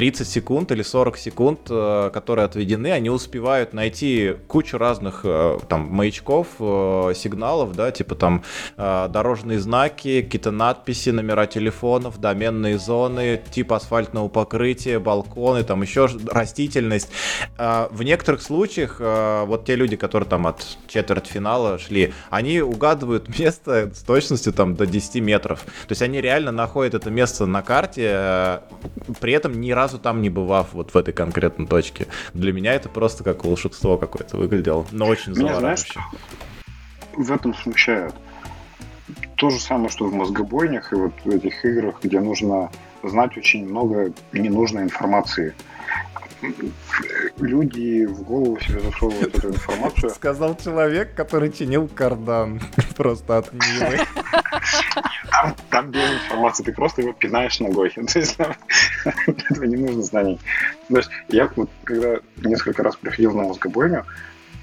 30 секунд или 40 секунд, э, которые отведены, они успевают найти кучу разных э, там маячков, э, сигналов, да, типа там дорожные знаки, какие-то надписи, номера телефонов, доменные зоны, тип асфальтного покрытия, балконы, там еще растительность. В некоторых случаях вот те люди, которые там от четвертьфинала шли, они угадывают место с точностью там до 10 метров. То есть они реально находят это место на карте, при этом ни разу там не бывав вот в этой конкретной точке. Для меня это просто как волшебство какое-то выглядело, но очень завораживающе.
В этом смущает. То же самое, что в мозгобойнях и вот в этих играх, где нужно знать очень много ненужной информации люди в голову себе засовывают эту информацию.
Сказал человек, который чинил кардан. Просто от Нивы.
Там, там без информации, ты просто его пинаешь ногой. То есть там, для этого не нужно знаний. То есть я вот, когда несколько раз приходил на мозгобойню,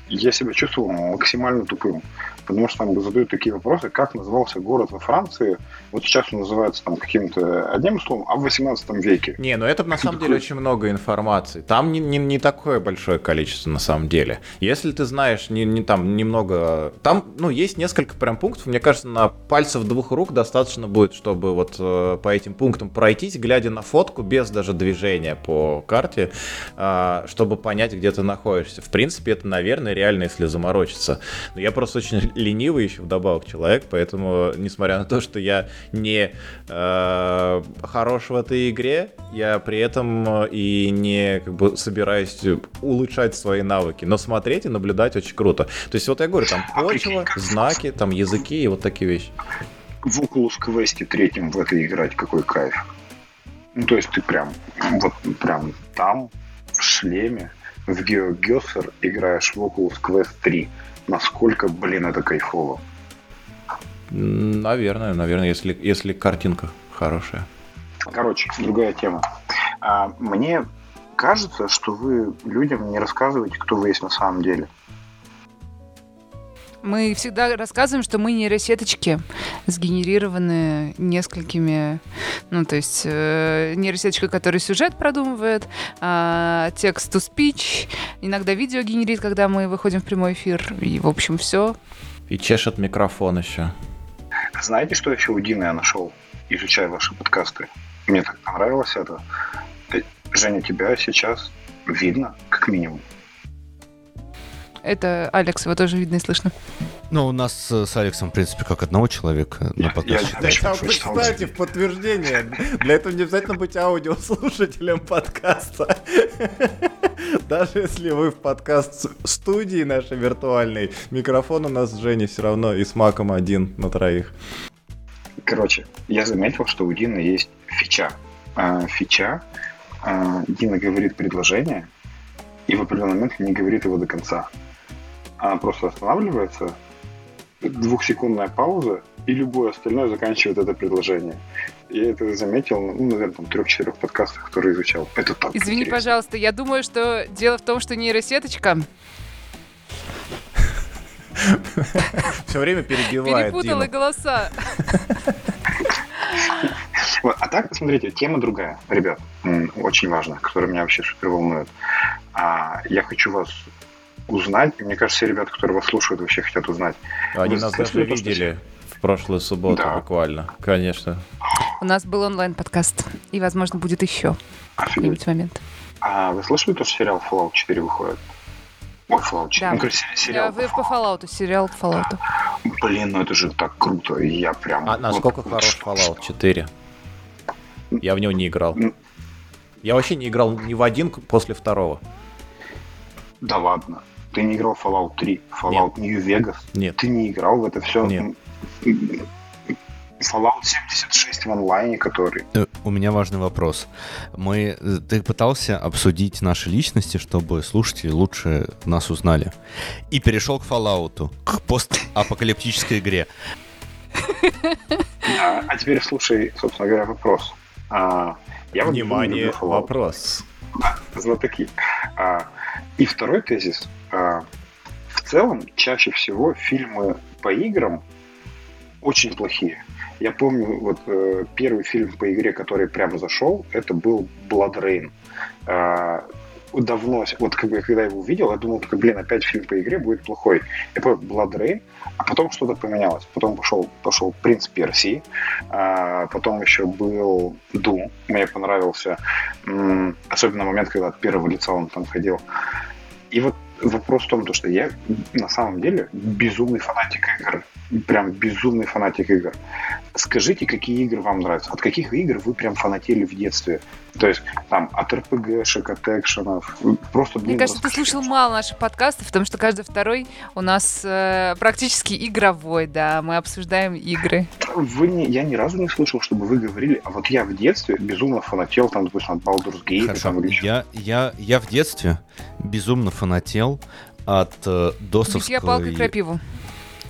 я себя чувствовал максимально тупым потому что там задают такие вопросы, как назывался город во Франции, вот сейчас он называется там каким-то одним словом, а в 18 веке.
Не, ну это на самом деле очень много информации. Там не, не, не такое большое количество на самом деле. Если ты знаешь не, не там немного... Там, ну, есть несколько прям пунктов, мне кажется, на пальцев двух рук достаточно будет, чтобы вот э, по этим пунктам пройтись, глядя на фотку без даже движения по карте, э, чтобы понять, где ты находишься. В принципе, это, наверное, реально, если заморочиться. Но я просто очень ленивый еще вдобавок человек, поэтому, несмотря на то, что я не э, хорош в этой игре, я при этом э, и не как бы собираюсь улучшать свои навыки, но смотреть и наблюдать очень круто. То есть вот я говорю, там почва, знаки, там языки и вот такие вещи.
В Oculus Quest третьем в это играть какой кайф. Ну, то есть ты прям, вот прям там, в шлеме, в GeoGuessr играешь в Oculus Quest 3 насколько, блин, это кайфово.
Наверное, наверное, если, если картинка хорошая.
Короче, другая тема. А, мне кажется, что вы людям не рассказываете, кто вы есть на самом деле.
Мы всегда рассказываем, что мы нейросеточки, сгенерированные несколькими, ну, то есть э, нейросеточка, которая сюжет продумывает, э, текст-to-speech, иногда видео генерит, когда мы выходим в прямой эфир, и, в общем, все.
И чешет микрофон еще.
Знаете, что еще у Дины я нашел, изучая ваши подкасты? Мне так понравилось это. Женя, тебя сейчас видно, как минимум.
Это Алекс, его тоже видно и слышно.
Ну, у нас с Алексом, в принципе, как одного человека на подкасте.
Я, Кстати, в подтверждение, для этого не обязательно быть аудиослушателем подкаста. Даже если вы в подкаст-студии нашей виртуальной, микрофон у нас с Женей все равно и с Маком один на троих.
Короче, я заметил, что у Дины есть фича. А, фича э, Дина говорит предложение, и в определенный момент не говорит его до конца. Она просто останавливается, двухсекундная пауза, и любое остальное заканчивает это предложение. Я это заметил, ну, наверное, там трех-четырех подкастах, которые изучал. Это так
Извини,
интересно.
пожалуйста, я думаю, что дело в том, что нейросеточка
Все время перебивает
перепутала голоса.
Вот, А так, смотрите, тема другая, ребят, очень важная, которая меня вообще супер волнует. А, я хочу вас узнать, и мне кажется, все ребята, которые вас слушают, вообще хотят узнать.
Они
Вы
нас даже видели в прошлую субботу
Да.
буквально. Конечно.
У нас был онлайн-подкаст, и, возможно, будет еще в
Офигеть.
какой-нибудь момент.
А вы слышали, то, что сериал Fallout 4 выходит? Ой, Fallout 4.
Да.
Ну, короче,
Я
сериал.
в, по Fallout, сериал по Fallout.
Блин, ну это же так круто. и Я прям...
А насколько
вот
хорош Fallout 4? Я в него не играл. Я вообще не играл ни в один после второго.
Да ладно. Ты не играл в Fallout 3, Fallout New Vegas?
Нет.
Ты не играл в это все?
Нет.
Fallout 76 в онлайне, который...
Э, У меня важный вопрос. Мы, э, ты пытался обсудить наши личности, чтобы слушатели лучше нас узнали. И перешел к Fallout, к постапокалиптической игре.
А, а теперь слушай, собственно говоря, вопрос. А, я
Внимание, вопрос.
знатоки. А, и второй тезис. А, в целом, чаще всего фильмы по играм очень плохие. Я помню, вот э, первый фильм по игре, который прямо зашел, это был Blood Rain. А, давно, вот как бы, когда я его увидел, я думал, такой, блин, опять фильм по игре будет плохой. Я понял, Blood Rain, а потом что-то поменялось. Потом пошел, пошел Принц Персии, а, потом еще был Doom, мне понравился. Особенно момент, когда от первого лица он там ходил. И вот вопрос в том, то, что я на самом деле безумный фанатик игр. Прям безумный фанатик игр. Скажите, какие игры вам нравятся? От каких игр вы прям фанатели в детстве? То есть там от РПГшек, от экшенов. Просто, блин,
Мне кажется, ты слушал мало наших подкастов, потому что каждый второй у нас э, практически игровой, да, мы обсуждаем игры.
Вы не, я ни разу не слышал, чтобы вы говорили, а вот я в детстве безумно фанател, там, допустим, от Baldur's Gate.
Хорошо.
Там, или
Я, я, я в детстве безумно фанател от э,
Битья
досовской...
палкой крапиву.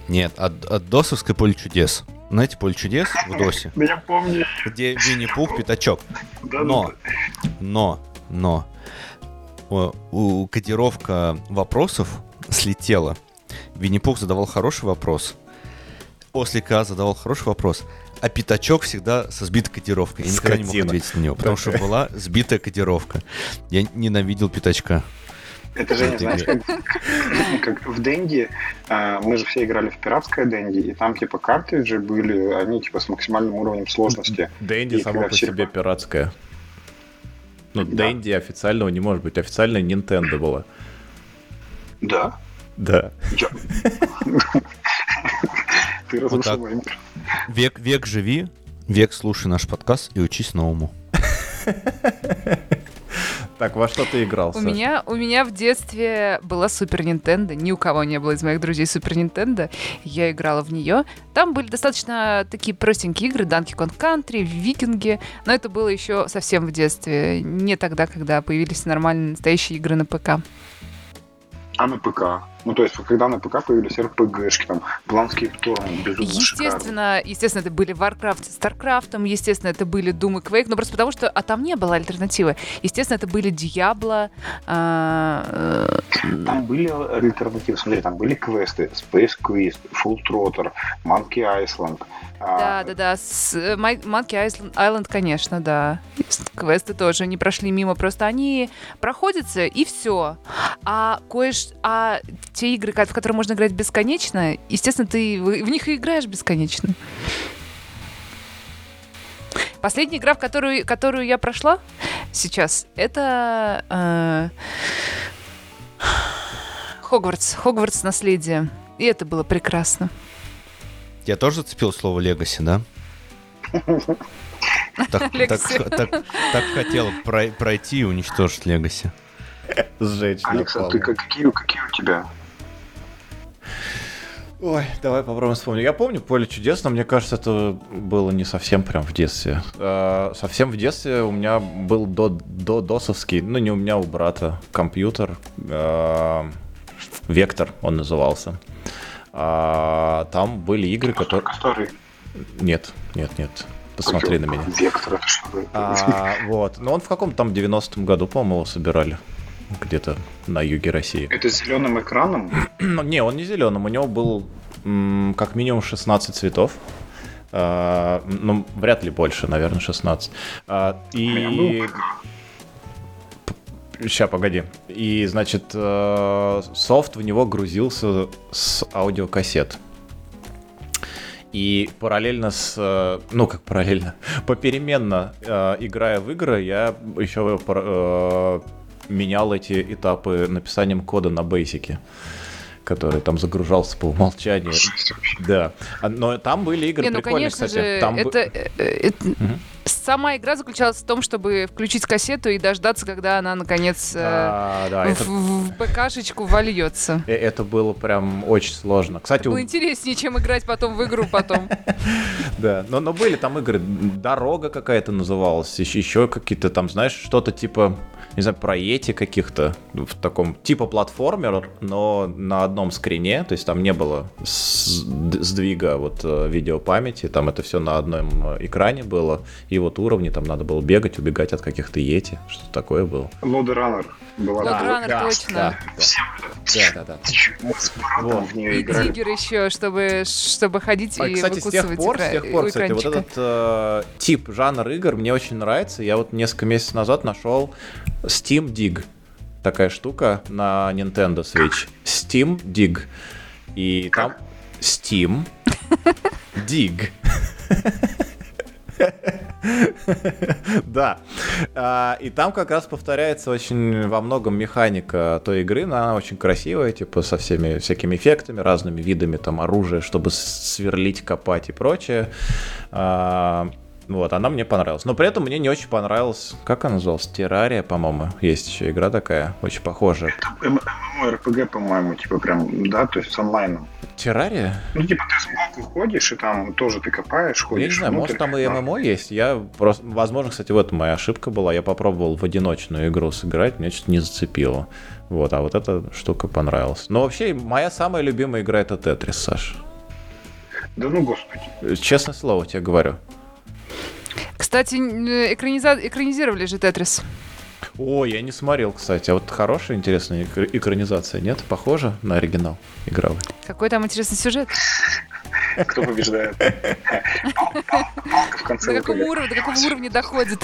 Нет, от, от досовской поле чудес. Знаете, поле чудес в досе,
я помню.
где Винни-Пух, пятачок. Но, но, но, у кодировка вопросов слетела. Винни-Пух задавал хороший вопрос. Ослика задавал хороший вопрос. А пятачок всегда со сбитой кодировкой. Я никогда не мог ответить на него, потому что была сбитая кодировка. Я ненавидел пятачка.
Это же, не
этой
знаешь, как, как в Дэнди, э, мы же все играли в пиратское Дэнди, и там типа картриджи были, они типа с максимальным уровнем сложности.
Дэнди
И
само по
все-
себе пиратское. Ну,
Да.
Дэнди официального не может быть. Официально Nintendo было.
Да.
Да.
Я- Ты разрушил.
Век, век живи, век слушай наш подкаст и учись новому.
Так, во что ты играл,
У меня, у меня в детстве была Супер Нинтендо. Ни у кого не было из моих друзей Супер Нинтендо. Я играла в нее. Там были достаточно такие простенькие игры. Donkey Kong Country, Викинги. Но это было еще совсем в детстве. Не тогда, когда появились нормальные настоящие игры на ПК.
А на ПК? Ну, то есть, когда на ПК появились РПГшки, там, Планский Торн, безумно шикарно.
Естественно, естественно, это были Warcraft с StarCraft, естественно, это были Doom и Quake, но просто потому что, а там не было альтернативы. Естественно, это были Diablo, а, э,
Там были альтернативы, смотри, там были квесты, Space Quest, Full Trotter, Monkey Island. а,
Да, да, да. С э, Monkey Island, Island, конечно, да. Квесты тоже не прошли мимо, просто они проходятся и все. А кое а те игры, в которые можно играть бесконечно, естественно, ты в, них и играешь бесконечно. Последняя игра, в которую, которую я прошла сейчас, это э, Хогвартс. Хогвартс наследие. И это было прекрасно.
Я тоже зацепил слово Легаси, да? Так, так, так, так хотел прой- пройти и уничтожить Легаси.
Сжечь
Алекса,
напалм.
ты как- какие, какие у тебя?
Ой, давай попробуем вспомнить. Я помню «Поле чудес», но мне кажется, это было не совсем прям в детстве. А, совсем в детстве у меня был до, до досовский, ну не у меня, у брата, компьютер. А, Вектор он назывался. А, там были игры, которые...
Который...
Нет, нет, нет. Посмотри на меня.
Вектор, это что?
А, вот. Но он в каком-то там 90-м году, по-моему, его собирали где-то на юге России.
Это с зеленым экраном?
не, он не зеленым, у него был как минимум 16 цветов. А, ну, вряд ли больше, наверное, 16. А, и... Сейчас, погоди. И, значит, э, софт в него грузился с аудиокассет. И параллельно с... Э, ну, как параллельно? Попеременно э, играя в игры, я еще менял эти этапы написанием кода на бейсике который там загружался по умолчанию. Да. А, но там были игры Не, ну, прикольные, конечно кстати. Же,
там это, э, это, угу. Сама игра заключалась в том, чтобы включить кассету и дождаться, когда она наконец да, э, да, в, это... в ПКшечку вольется.
Э, это было прям очень сложно. Кстати, это
было у... интереснее, чем играть потом в игру потом.
Да, но, но были там игры. Дорога какая-то называлась, еще какие-то там, знаешь, что-то типа не знаю, про Yeti каких-то в таком типа платформер, но на одном скрине, то есть там не было сдвига вот э, видеопамяти, там это все на одном э, экране было, и вот уровни там надо было бегать, убегать от каких-то Yeti, что такое было.
Load Runner
была. Runner, да, точно. Да,
да, да, да. да.
Вот. Нее
и Диггер еще, чтобы, чтобы ходить а, и
кстати, с тех пор, с тех пор, кстати, вот этот э, тип, жанр игр мне очень нравится. Я вот несколько месяцев назад нашел Steam Dig. Такая штука на Nintendo Switch. Steam Dig. И там Steam Dig. Да. А, и там как раз повторяется очень во многом механика той игры. Она очень красивая, типа со всеми всякими эффектами, разными видами там оружия, чтобы сверлить, копать и прочее. Вот, она мне понравилась. Но при этом мне не очень понравилась, как она называлась? Террария, по-моему. Есть еще игра такая, очень похожая.
Это ММО-РПГ, по-моему, типа прям, да, то есть с онлайном.
Террария?
Ну, типа ты сбоку ходишь, и там тоже ты копаешь, ходишь.
Я не знаю, внутрь, может там и ММО есть. Я просто, возможно, кстати, в этом моя ошибка была. Я попробовал в одиночную игру сыграть, мне что-то не зацепило. Вот, а вот эта штука понравилась. Но вообще, моя самая любимая игра это Тетрис, Саш.
Да ну, господи.
Честное слово тебе говорю.
Кстати, э, экраниза... экранизировали же Тетрис.
О, я не смотрел, кстати. А вот хорошая, интересная экранизация, нет? Похоже на оригинал игровой.
Какой там интересный сюжет?
Кто побеждает?
В конце до какого уровня, до какого уровня доходит?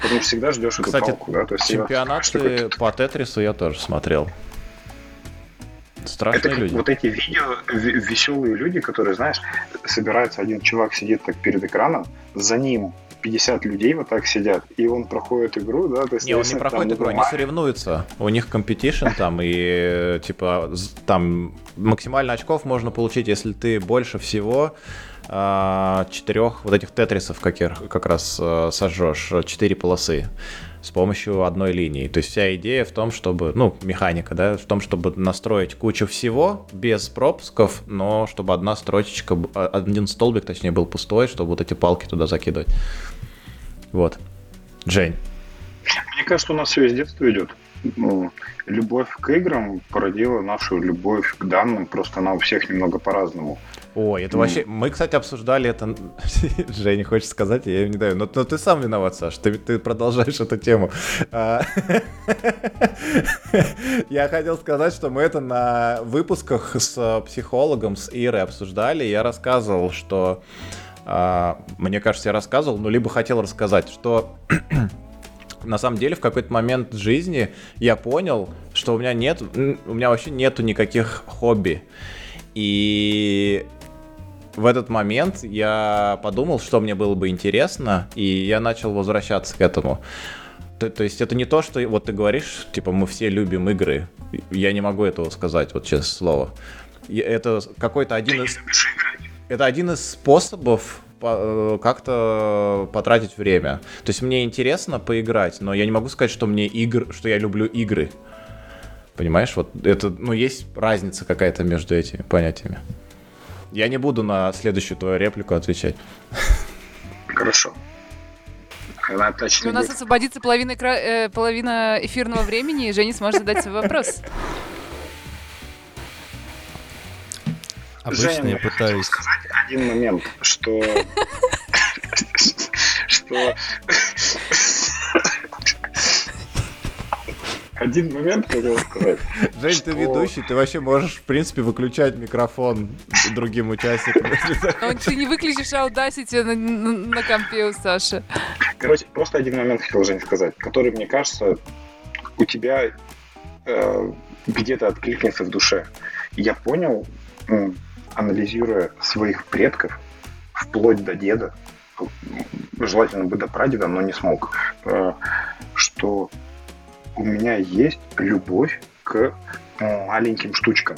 Потому что всегда ждешь эту
Кстати, палку, да? То есть чемпионаты по Тетрису я тоже смотрел. Страшные это люди.
Вот эти видео, веселые люди, которые, знаешь, собирается один чувак сидит так перед экраном, за ним 50 людей вот так сидят, и он проходит игру, да? То есть,
не, он не проходит игру, они соревнуются. У них competition там, и типа там максимально очков можно получить, если ты больше всего а, четырех вот этих тетрисов как, как раз а, сожжешь, четыре полосы с помощью одной линии. То есть вся идея в том, чтобы, ну, механика, да, в том, чтобы настроить кучу всего без пропусков, но чтобы одна строчечка, а, один столбик, точнее, был пустой, чтобы вот эти палки туда закидывать. Вот. Жень.
Мне кажется, у нас все из детства идет. Ну, любовь к играм породила нашу любовь к данным, просто она у всех немного по-разному.
Ой, это вообще... Мы, кстати, обсуждали это... Женя хочет сказать, я ее не даю. Но, но ты сам виноват, Саш, ты, ты продолжаешь эту тему. А, я хотел сказать, что мы это на выпусках с психологом, с Ирой обсуждали. Я рассказывал, что... А, мне кажется, я рассказывал, ну, либо хотел рассказать, что на самом деле в какой-то момент жизни я понял, что у меня нет, у меня вообще нету никаких хобби. И в этот момент я подумал, что мне было бы интересно, и я начал возвращаться к этому. То, то есть это не то, что вот ты говоришь, типа мы все любим игры. Я не могу этого сказать, вот честное слово. Это какой-то один из... Это один из способов э, как-то потратить время. То есть мне интересно поиграть, но я не могу сказать, что мне игр, что я люблю игры. Понимаешь, вот это, ну, есть разница какая-то между этими понятиями. Я не буду на следующую твою реплику отвечать.
Хорошо.
Она точно У нас освободится половина, э, половина эфирного времени, и Женя сможет задать свой вопрос.
Обычно Женя, я пытаюсь...
сказать один момент, что... что один момент хотел сказать.
Жень, ты ведущий, ты вообще можешь, в принципе, выключать микрофон другим участникам.
Но ты не выключишь Audacity на компе у Саши.
Короче, просто один момент хотел, Жень, сказать, который, мне кажется, у тебя э, где-то откликнется в душе. Я понял, анализируя своих предков, вплоть до деда, желательно бы до прадеда, но не смог, э, что у меня есть любовь к маленьким штучкам.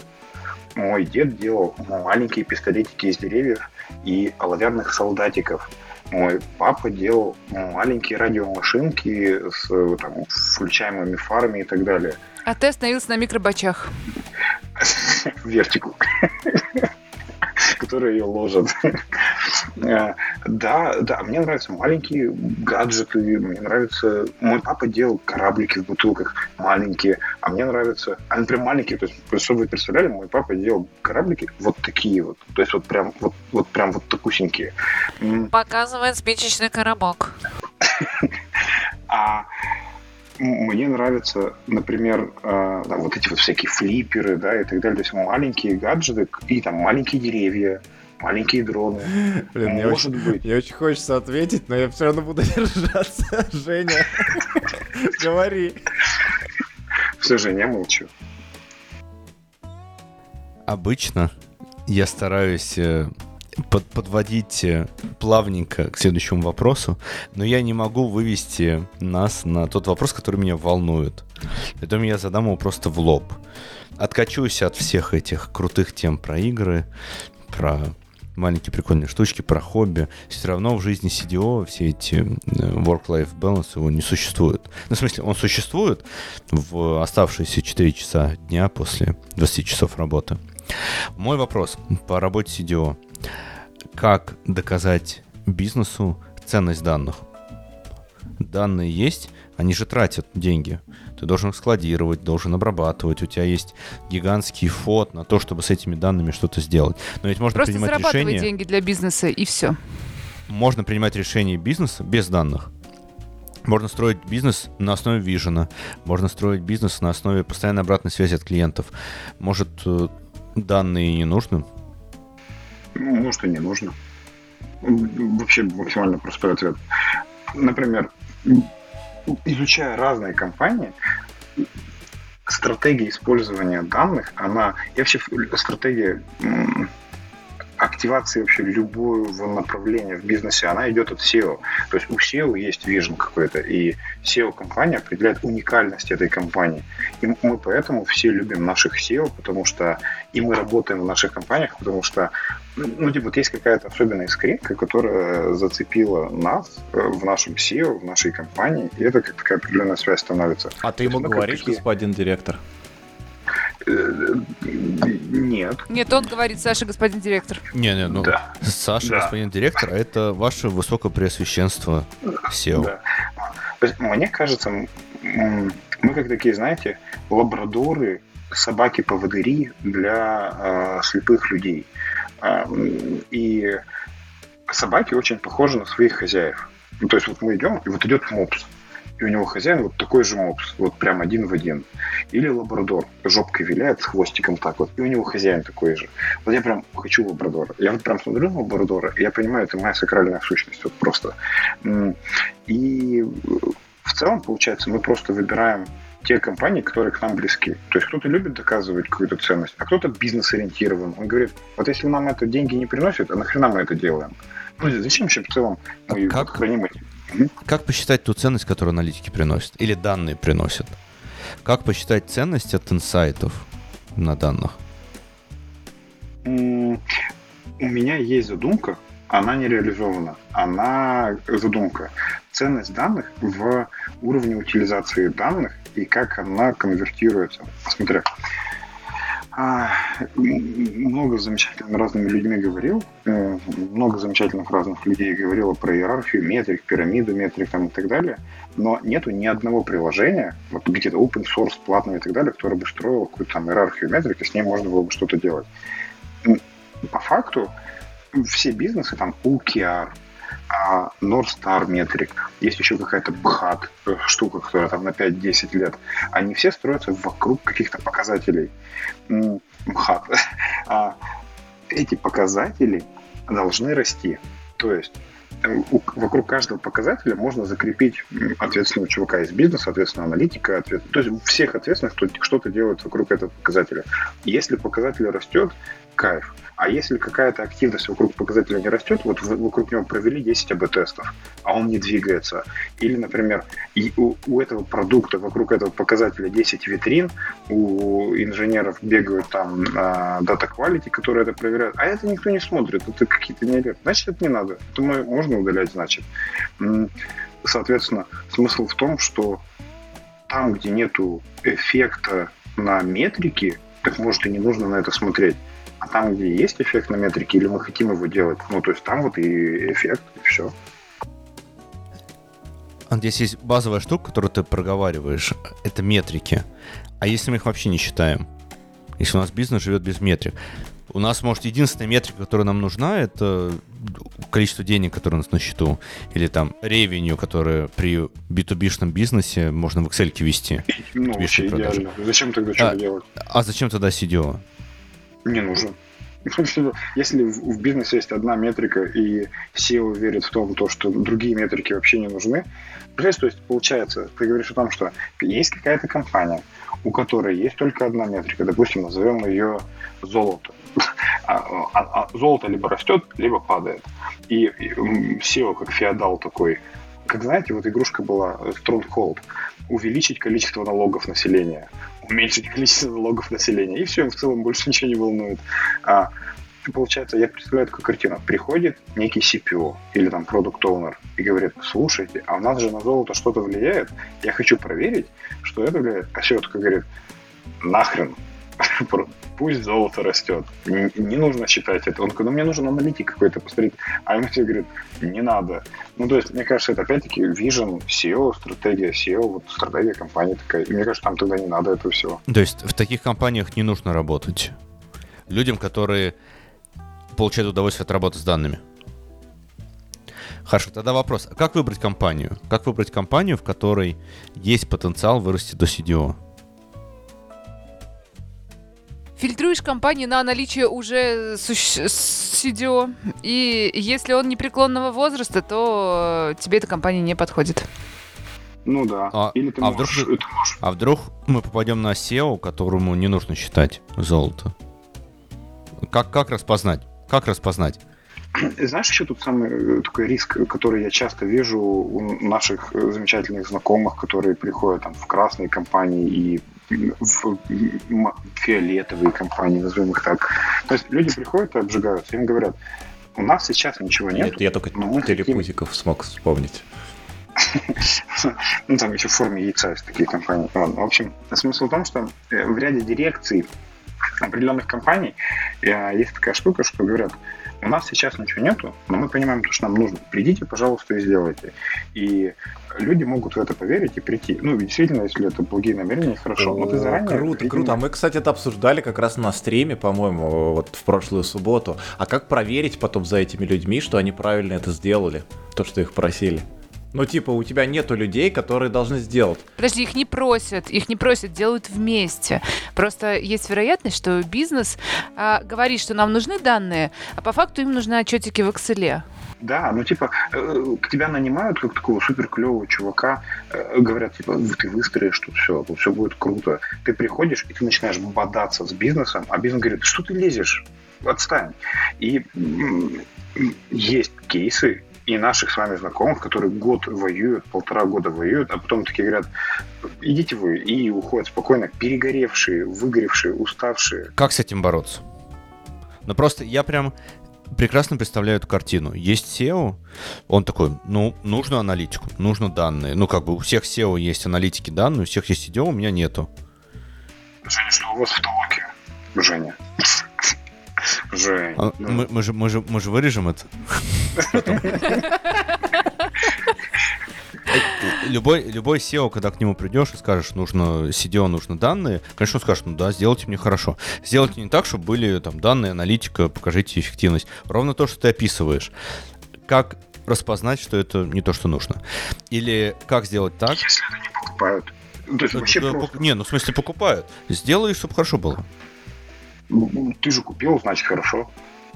Мой дед делал маленькие пистолетики из деревьев и оловянных солдатиков. Мой папа делал маленькие радиомашинки с, там, включаемыми фарами и так далее.
А ты остановился на микробачах.
Вертику которые ее ложат. Э, да, да, мне нравятся маленькие гаджеты, мне нравится... Мой папа делал кораблики в бутылках маленькие, а мне нравятся... Они прям маленькие, то есть, чтобы вы представляли, мой папа делал кораблики вот такие вот. То есть вот прям вот, вот прям вот такусенькие.
Показывает спичечный коробок.
А мне нравятся, например, э, там, вот эти вот всякие флипперы, да, и так далее, то есть маленькие гаджеты и там маленькие деревья, маленькие дроны.
Блин, мне Может очень, быть. Мне очень хочется ответить, но я все равно буду держаться. Женя, говори.
Все, Женя, я молчу.
Обычно я стараюсь э, под, подводить э, плавненько к следующему вопросу, но я не могу вывести нас на тот вопрос, который меня волнует. Поэтому я задам его просто в лоб. Откачусь от всех этих крутых тем про игры, про маленькие прикольные штучки, про хобби. Все равно в жизни CDO все эти work-life balance его не существует. Ну, в смысле, он существует в оставшиеся 4 часа дня после 20 часов работы. Мой вопрос по работе CDO как доказать бизнесу ценность данных. Данные есть, они же тратят деньги. Ты должен их складировать, должен обрабатывать. У тебя есть гигантский фот на то, чтобы с этими данными что-то сделать. Но ведь можно
Просто
принимать решения...
деньги для бизнеса и все.
Можно принимать решения бизнеса без данных. Можно строить бизнес на основе вижена. Можно строить бизнес на основе постоянной обратной связи от клиентов. Может, э, данные не нужны,
ну, может, и не нужно. Вообще максимально простой ответ. Например, изучая разные компании, стратегия использования данных, она... И вообще стратегия активации вообще любого направления в бизнесе, она идет от SEO. То есть у SEO есть vision какой-то, и SEO-компания определяет уникальность этой компании. И мы поэтому все любим наших SEO, потому что и мы работаем в наших компаниях, потому что ну, типа, вот есть какая-то особенная искринка, которая зацепила нас э, в нашем SEO, в нашей компании, и это как такая определенная связь становится.
А ты ему говоришь, такие... господин директор?
Нет.
Нет, он говорит Саша, господин директор.
Не, не, ну да. Саша, да. господин директор, а это ваше высокопреосвященство SEO. Да.
Мне кажется, мы как такие, знаете, лабрадоры, собаки-поводыри для э, слепых людей. Э, и собаки очень похожи на своих хозяев. Ну, то есть вот мы идем, и вот идет мопс и у него хозяин вот такой же мопс, вот прям один в один. Или лабрадор, жопкой виляет с хвостиком так вот, и у него хозяин такой же. Вот я прям хочу лабрадора. Я вот прям смотрю на лабрадора, и я понимаю, это моя сакральная сущность, вот просто. И в целом, получается, мы просто выбираем те компании, которые к нам близки. То есть кто-то любит доказывать какую-то ценность, а кто-то бизнес-ориентирован. Он говорит, вот если нам это деньги не приносит, а нахрена мы это делаем? Ну, зачем вообще в целом мы
а как? храним эти как посчитать ту ценность, которую аналитики приносят? Или данные приносят? Как посчитать ценность от инсайтов на данных?
У меня есть задумка, она не реализована. Она задумка. ценность данных в уровне утилизации данных и как она конвертируется. Смотри, а, много замечательных разными людьми говорил, э, много замечательных разных людей говорило про иерархию, метрик, пирамиду метрик там, и так далее, но нету ни одного приложения, вот где-то open source, платного и так далее, которое бы строило какую-то там иерархию метрик, и с ней можно было бы что-то делать. По факту все бизнесы, там OKR, а North Star метрик, есть еще какая-то БХАТ э, штука, которая там на 5-10 лет, они все строятся вокруг каких-то показателей. БХАТ. А эти показатели должны расти. То есть э, вокруг каждого показателя можно закрепить ответственного чувака из бизнеса, соответственно, аналитика, ответ... то есть всех ответственных, кто что-то делает вокруг этого показателя. Если показатель растет, кайф. А если какая-то активность вокруг показателя не растет, вот вокруг него провели 10 АБ-тестов, а он не двигается. Или, например, у, у этого продукта вокруг этого показателя 10 витрин, у инженеров бегают там дата uh, quality, которые это проверяют, а это никто не смотрит, это какие-то не Значит, это не надо. Это можно удалять, значит. Соответственно, смысл в том, что там, где нету эффекта на метрики, так может и не нужно на это смотреть. А там, где есть эффект на метрике, или мы хотим его делать, ну, то есть там вот и эффект, и все.
Здесь есть базовая штука, которую ты проговариваешь, это метрики. А если мы их вообще не считаем? Если у нас бизнес живет без метрик. У нас, может, единственная метрика, которая нам нужна, это количество денег, которое у нас на счету. Или там ревеню, которое при B2B-шном бизнесе можно в Excel вести.
Ну, вообще идеально. Зачем тогда что-то а, делать?
А зачем тогда CDO?
Не нужен. Если в бизнесе есть одна метрика, и SEO верит в том, то, что другие метрики вообще не нужны, то есть получается, ты говоришь о том, что есть какая-то компания, у которой есть только одна метрика, допустим, назовем ее золото. А, а, а золото либо растет, либо падает. И, и SEO как феодал такой, как знаете, вот игрушка была Stronghold, увеличить количество налогов населения уменьшить количество налогов населения. И все, им в целом больше ничего не волнует. А, получается, я представляю такую картину. Приходит некий CPO или там продукт оунер и говорит, слушайте, а у нас же на золото что-то влияет. Я хочу проверить, что это влияет. А все говорит, нахрен, пусть золото растет. Не, нужно считать это. Он такой, ну мне нужен аналитик какой-то посмотреть. А ему все говорят, не надо. Ну, то есть, мне кажется, это опять-таки vision, SEO, стратегия SEO, вот стратегия компании такая. И мне кажется, там тогда не надо этого всего.
То есть в таких компаниях не нужно работать людям, которые получают удовольствие от работы с данными. Хорошо, тогда вопрос. Как выбрать компанию? Как выбрать компанию, в которой есть потенциал вырасти до CDO?
Фильтруешь компании на наличие уже CDO, и если он непреклонного возраста, то тебе эта компания не подходит.
Ну да.
А, Или ты а, можешь, вдруг, ты можешь. а вдруг мы попадем на SEO, которому не нужно считать золото? Как, как распознать? Как распознать?
Знаешь, еще тут самый э, такой риск, который я часто вижу у наших э, замечательных знакомых, которые приходят там, в красные компании и в фиолетовые компании, назовем их так. То есть люди приходят и обжигаются, им говорят, у нас сейчас ничего нет.
Нет, я только телепузиков хотим... смог вспомнить.
Ну, там еще в форме яйца есть такие компании. В общем, смысл в том, что э, в ряде дирекций определенных компаний есть такая штука, что говорят, у нас сейчас ничего нету, но мы понимаем, что нам нужно. Придите, пожалуйста, и сделайте. И люди могут в это поверить и прийти. Ну, действительно, если это благие намерения, хорошо.
Но ты заранее... Круто, видимо... круто. А мы, кстати, это обсуждали как раз на стриме, по-моему, вот в прошлую субботу. А как проверить потом за этими людьми, что они правильно это сделали? То, что их просили? Ну, типа, у тебя нету людей, которые должны сделать.
Подожди, их не просят, их не просят, делают вместе. Просто есть вероятность, что бизнес а, говорит, что нам нужны данные, а по факту им нужны отчетики в Excel.
Да, ну типа э, к тебя нанимают как такого супер клевого чувака, э, говорят типа ты выстроишь тут все, тут все будет круто. Ты приходишь и ты начинаешь бодаться с бизнесом, а бизнес говорит, что ты лезешь, отстань. И есть кейсы, и наших с вами знакомых, которые год воюют, полтора года воюют, а потом такие говорят, идите вы, и уходят спокойно, перегоревшие, выгоревшие, уставшие.
Как с этим бороться? Ну просто я прям прекрасно представляю эту картину. Есть SEO, он такой, ну, нужно аналитику, нужно данные. Ну, как бы у всех SEO есть аналитики данные, у всех есть SEO, у меня нету.
Женя, что у вас в толоке? Женя.
Жень. А, ну... мы, мы, же, мы, же, мы же вырежем это. любой, любой SEO, когда к нему придешь и скажешь, нужно CDO, нужно данные, конечно, он скажет, ну да, сделайте мне хорошо. Сделайте не так, чтобы были там данные, аналитика, покажите эффективность. Ровно то, что ты описываешь. Как распознать, что это не то, что нужно? Или как сделать так?
Если это не покупают. Ну, то есть вообще да, просто...
Не, ну в смысле покупают. Сделай, чтобы хорошо было.
Ну, ты же купил, значит хорошо.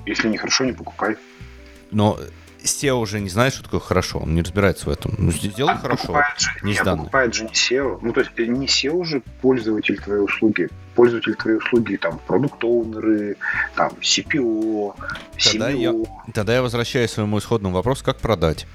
Если не хорошо, не покупай.
Но SEO уже не знает, что такое хорошо, он не разбирается в этом. Ну, сделай а хорошо,
же, не нет, покупает же не SEO. Ну, то есть э, не SEO уже пользователь твоей услуги. Пользователь твоей услуги, там, продукт-оунеры, там, CPO,
тогда Я, тогда я возвращаюсь к своему исходному вопросу, как продать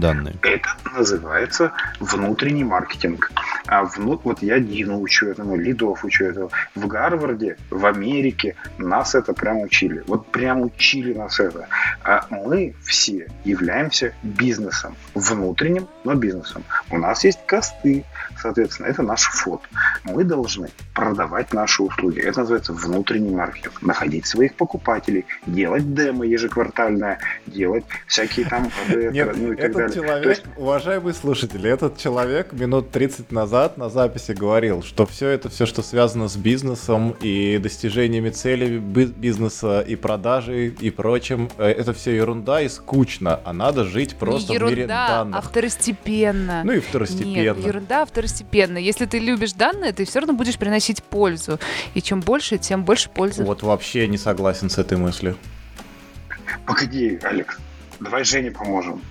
данные?
Это называется внутренний маркетинг. А вну... вот я Дину учу этому, Лидов учу этому. В Гарварде, в Америке нас это прям учили. Вот прям учили нас это. А мы все являемся бизнесом. Внутренним, но бизнесом. У нас есть косты, соответственно, это наш фот. Мы должны продавать наши услуги. Это называется внутренний маркетинг. Находить своих покупателей, делать демо ежеквартальное, делать всякие там...
Нет, ну, и так этот далее. человек, есть... уважаемые слушатели, этот человек минут 30 назад на записи говорил, что все это, все, что связано с бизнесом и достижениями целей бизнеса и продажей и прочим, э, это все ерунда и скучно, а надо жить просто
Не ерунда,
в мире данных.
а второстепенно.
Ну и второстепенно.
Нет, ерунда, а второстепенно. Если ты любишь данные, ты все равно будешь приносить пользу. И чем больше, тем больше пользы.
Вот вообще не согласен с этой мыслью.
Погоди, Алекс, давай Жене поможем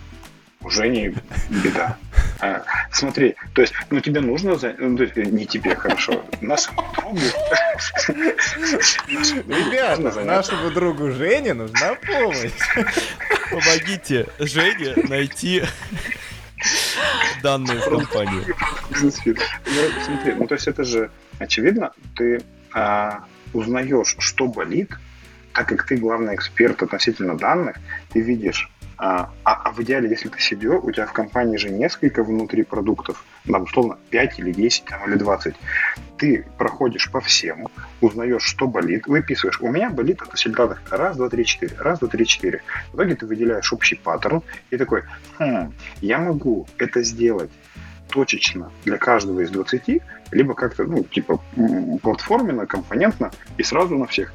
у Жени беда. А, смотри, то есть, ну тебе нужно, за... ну, то есть, не тебе, хорошо, нашему другу...
Ребята, нашему другу Жене нужна помощь.
Помогите Жене найти данные в компании.
Ну, смотри, ну то есть это же очевидно, ты а, узнаешь, что болит, так как ты главный эксперт относительно данных, ты видишь а, а, а в идеале, если ты CDO, у тебя в компании же несколько внутри продуктов, там, условно, 5 или 10 там, или 20. Ты проходишь по всем, узнаешь, что болит, выписываешь. У меня болит относительно данных. Раз, два, три, четыре. Раз, два, три, четыре. В итоге ты выделяешь общий паттерн и такой, хм, я могу это сделать точечно для каждого из 20, либо как-то, ну, типа, платформенно, компонентно и сразу на всех.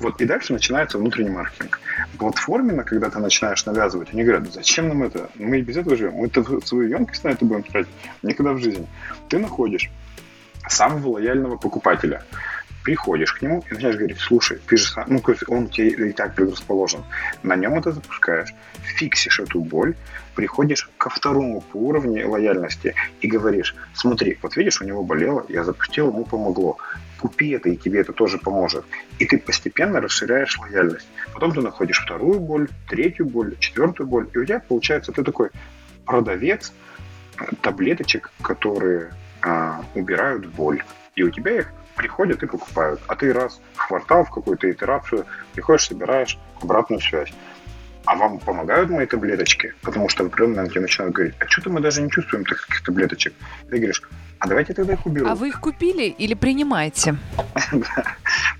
Вот, и дальше начинается внутренний маркетинг. Платформенно, когда ты начинаешь навязывать, они говорят, зачем нам это? Мы и без этого живем. Мы -то свою емкость на это будем тратить. Никогда в жизни. Ты находишь самого лояльного покупателя, приходишь к нему и начинаешь говорить, слушай, ты же сам, ну, он тебе и так предрасположен, на нем это запускаешь, фиксишь эту боль, приходишь ко второму по уровню лояльности и говоришь, смотри, вот видишь, у него болело, я запустил, ему помогло, купи это, и тебе это тоже поможет. И ты постепенно расширяешь лояльность. Потом ты находишь вторую боль, третью боль, четвертую боль, и у тебя получается ты такой продавец таблеточек, которые а, убирают боль. И у тебя их приходят и покупают. А ты раз в квартал, в какую-то итерацию приходишь, собираешь обратную связь. А вам помогают мои таблеточки? Потому что в определенный момент тебе начинают говорить, а что-то мы даже не чувствуем таких таблеточек. Ты говоришь, а давайте тогда их уберу.
А вы их купили или принимаете?
Да,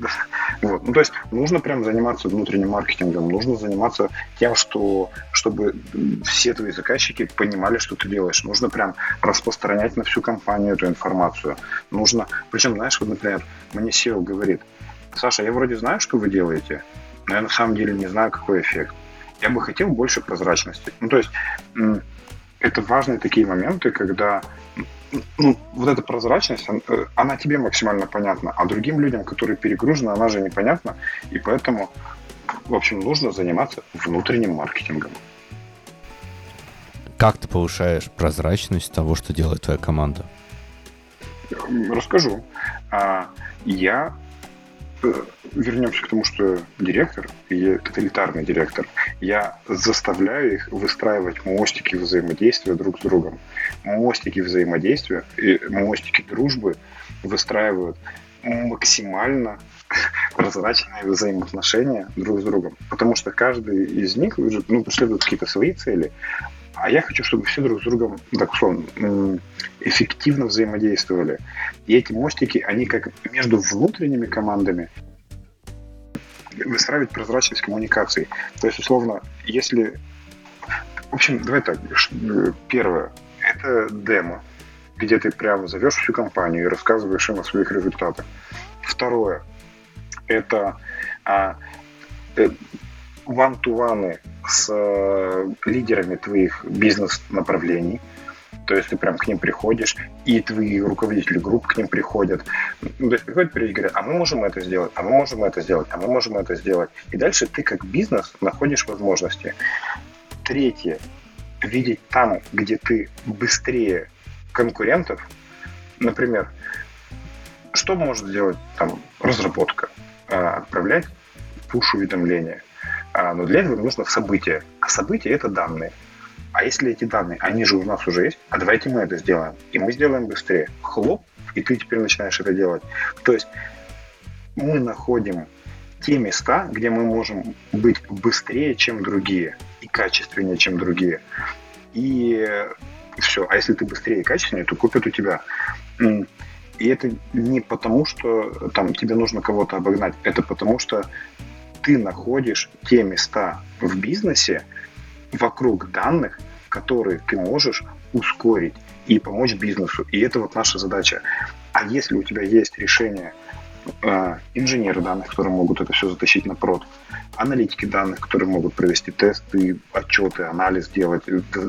Вот. Ну, то есть нужно прям заниматься внутренним маркетингом, нужно заниматься тем, что, чтобы все твои заказчики понимали, что ты делаешь. Нужно прям распространять на всю компанию эту информацию. Нужно, причем, знаешь, вот, например, мне SEO говорит, Саша, я вроде знаю, что вы делаете, но я на самом деле не знаю, какой эффект. Я бы хотел больше прозрачности. Ну, то есть это важные такие моменты, когда ну, вот эта прозрачность, э, она тебе максимально понятна, а другим людям, которые перегружены, она же непонятна, и поэтому, в общем, нужно заниматься внутренним маркетингом.
Как ты повышаешь прозрачность того, что делает твоя команда?
Расскажу. А, я Э, вернемся к тому, что директор, я тоталитарный директор, я заставляю их выстраивать мостики взаимодействия друг с другом. Мостики взаимодействия и мостики дружбы выстраивают максимально прозрачные взаимоотношения друг с другом. Потому что каждый из них ну, преследует какие-то свои цели. А я хочу, чтобы все друг с другом, так условно, эффективно взаимодействовали. И эти мостики, они как между внутренними командами выстраивать прозрачность коммуникаций. То есть, условно, если... В общем, давай так. Первое. Это демо, где ты прямо зовешь всю компанию и рассказываешь им о своих результатах. Второе. Это а, э, с э, лидерами твоих бизнес-направлений. То есть ты прям к ним приходишь, и твои руководители групп к ним приходят. Ну, то есть приходят перед говорят, а мы можем это сделать, а мы можем это сделать, а мы можем это сделать. И дальше ты как бизнес находишь возможности. Третье. Видеть там, где ты быстрее конкурентов. Например, что может сделать там разработка? А, отправлять пуш-уведомления а, но для этого нужно событие. А события — это данные. А если эти данные, они же у нас уже есть, а давайте мы это сделаем. И мы сделаем быстрее. Хлоп, и ты теперь начинаешь это делать. То есть мы находим те места, где мы можем быть быстрее, чем другие, и качественнее, чем другие. И все. А если ты быстрее и качественнее, то купят у тебя. И это не потому, что там тебе нужно кого-то обогнать, это потому что ты находишь те места в бизнесе вокруг данных, которые ты можешь ускорить и помочь бизнесу. И это вот наша задача. А если у тебя есть решение э, инженеры данных, которые могут это все затащить на прод, аналитики данных, которые могут провести тесты, отчеты, анализ делать,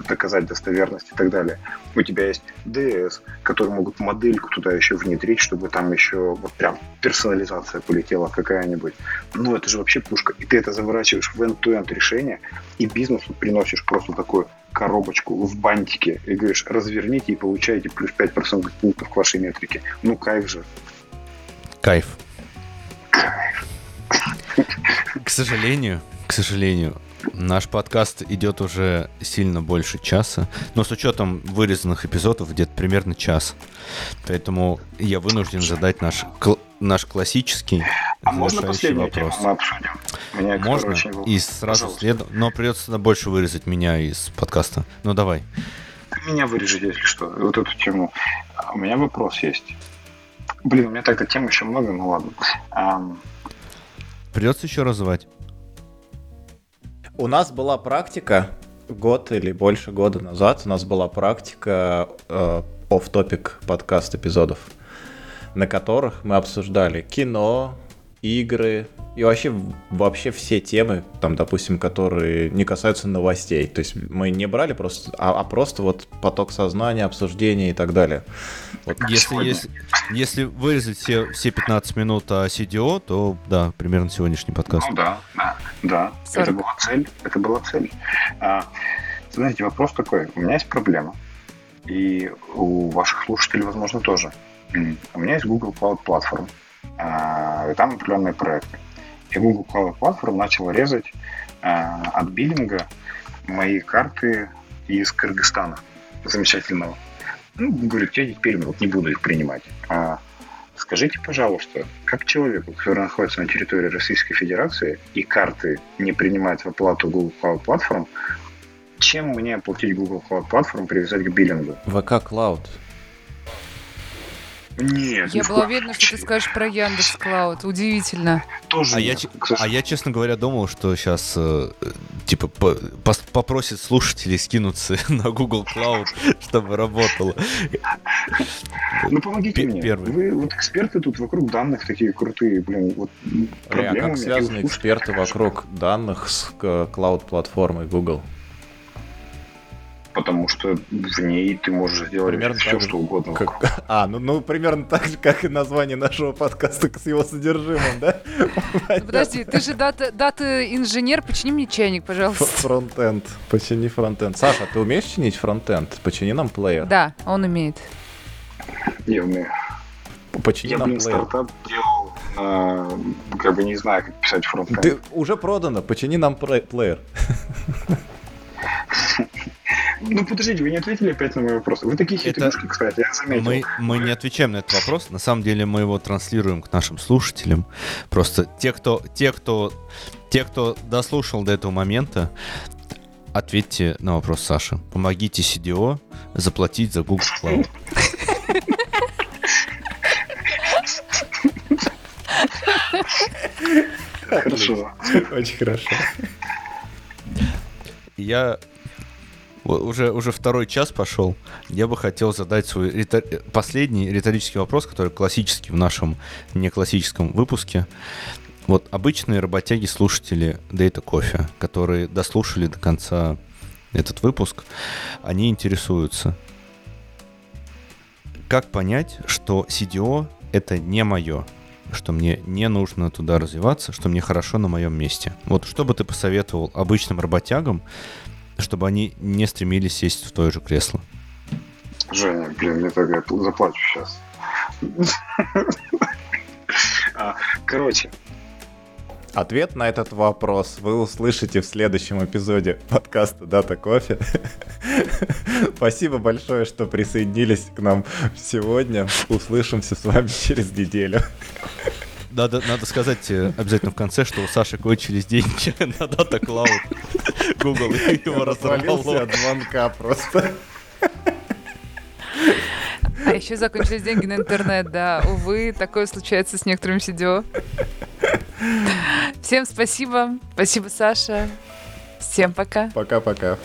доказать достоверность и так далее. У тебя есть DS, которые могут модельку туда еще внедрить, чтобы там еще вот прям персонализация полетела какая-нибудь. Ну, это же вообще пушка. И ты это заворачиваешь в end-to-end решение, и бизнесу приносишь просто такую коробочку в бантике и говоришь, разверните и получаете плюс 5% пунктов к вашей метрике. Ну, кайф же.
Кайф. К сожалению, к сожалению, наш подкаст идет уже сильно больше часа, но с учетом вырезанных эпизодов где-то примерно час. Поэтому я вынужден задать наш, кл- наш классический
а можно вопрос. мы обсудим?
Меня можно, и сразу следом, но придется больше вырезать меня из подкаста. Ну давай.
Меня вырежете, если что, вот эту тему. У меня вопрос есть. Блин, у меня так-то тем еще много, ну ладно.
Придется еще развивать.
У нас была практика год или больше года назад. У нас была практика э, off-topic подкаст эпизодов, на которых мы обсуждали кино, игры и вообще, вообще все темы, там, допустим, которые не касаются новостей. То есть мы не брали просто, а, а просто вот поток сознания, обсуждения и так далее.
Вот. Если, если, если вырезать все, все 15 минут о CDO, то да, примерно сегодняшний подкаст.
Ну да, да, да. Это была цель. Это была цель. А, знаете, вопрос такой. У меня есть проблема. И у ваших слушателей, возможно, тоже. У меня есть Google Cloud Platform а, и там определенные проекты. И Google Cloud Platform начал резать а, от биллинга мои карты из Кыргызстана замечательного. Ну, говорит, я теперь вот не буду их принимать. А, скажите, пожалуйста, как человеку, который находится на территории Российской Федерации и карты не принимает в оплату Google Cloud Platform, чем мне оплатить Google Cloud Platform привязать к биллингу?
VK Cloud.
Нет.
Я была уверена, что ты скажешь про Яндекс Клауд. Удивительно.
Тоже а, я, а я, честно говоря, думал, что сейчас э, типа по, по, попросит слушателей скинуться на Google Cloud, чтобы работало.
Ну помогите мне. Первый. Вы вот эксперты тут вокруг данных такие крутые, блин, вот
А как связаны эксперты вокруг данных с клауд-платформой Google?
Потому что в ней ты можешь сделать примерно все, так, что угодно.
Как... А, ну, ну, примерно так же, как и название нашего подкаста с его содержимым, да?
Подожди, ты же дата, дата инженер, почини мне чайник, пожалуйста.
Фронтенд, почини фронтенд. Саша, ты умеешь чинить фронтенд? Почини нам плеер.
Да, он умеет.
Я умею.
Почини
я,
нам
блин, плеер. стартап делал, э, как бы не знаю, как писать фронтенд. Ты
уже продано, почини нам плеер.
ну подождите, вы не ответили опять на мой вопрос. Вы такие хитрюшки, это... кстати, я заметил.
Мы, мы не отвечаем на этот вопрос. На самом деле мы его транслируем к нашим слушателям. Просто те, кто, те, кто, те, кто дослушал до этого момента, ответьте на вопрос Саши. Помогите CDO заплатить за Google Cloud.
Хорошо.
Очень хорошо.
Я уже, уже второй час пошел. Я бы хотел задать свой ритор... последний риторический вопрос, который классический в нашем неклассическом выпуске. Вот обычные работяги-слушатели Data Coffee, которые дослушали до конца этот выпуск, они интересуются. Как понять, что CDO это не мое? что мне не нужно туда развиваться, что мне хорошо на моем месте. Вот что бы ты посоветовал обычным работягам, чтобы они не стремились сесть в то же кресло?
Женя, блин, мне так я заплачу сейчас. А, короче,
Ответ на этот вопрос вы услышите в следующем эпизоде подкаста Дата Кофе. Спасибо большое, что присоединились к нам сегодня. Услышимся с вами через неделю.
Надо, надо сказать э, обязательно в конце, что у Саши кончились деньги на Data Cloud. Google его разорвало.
от звонка просто.
А еще закончились деньги на интернет, да. Увы, такое случается с некоторыми сидео. Всем спасибо. Спасибо, Саша. Всем пока.
Пока-пока.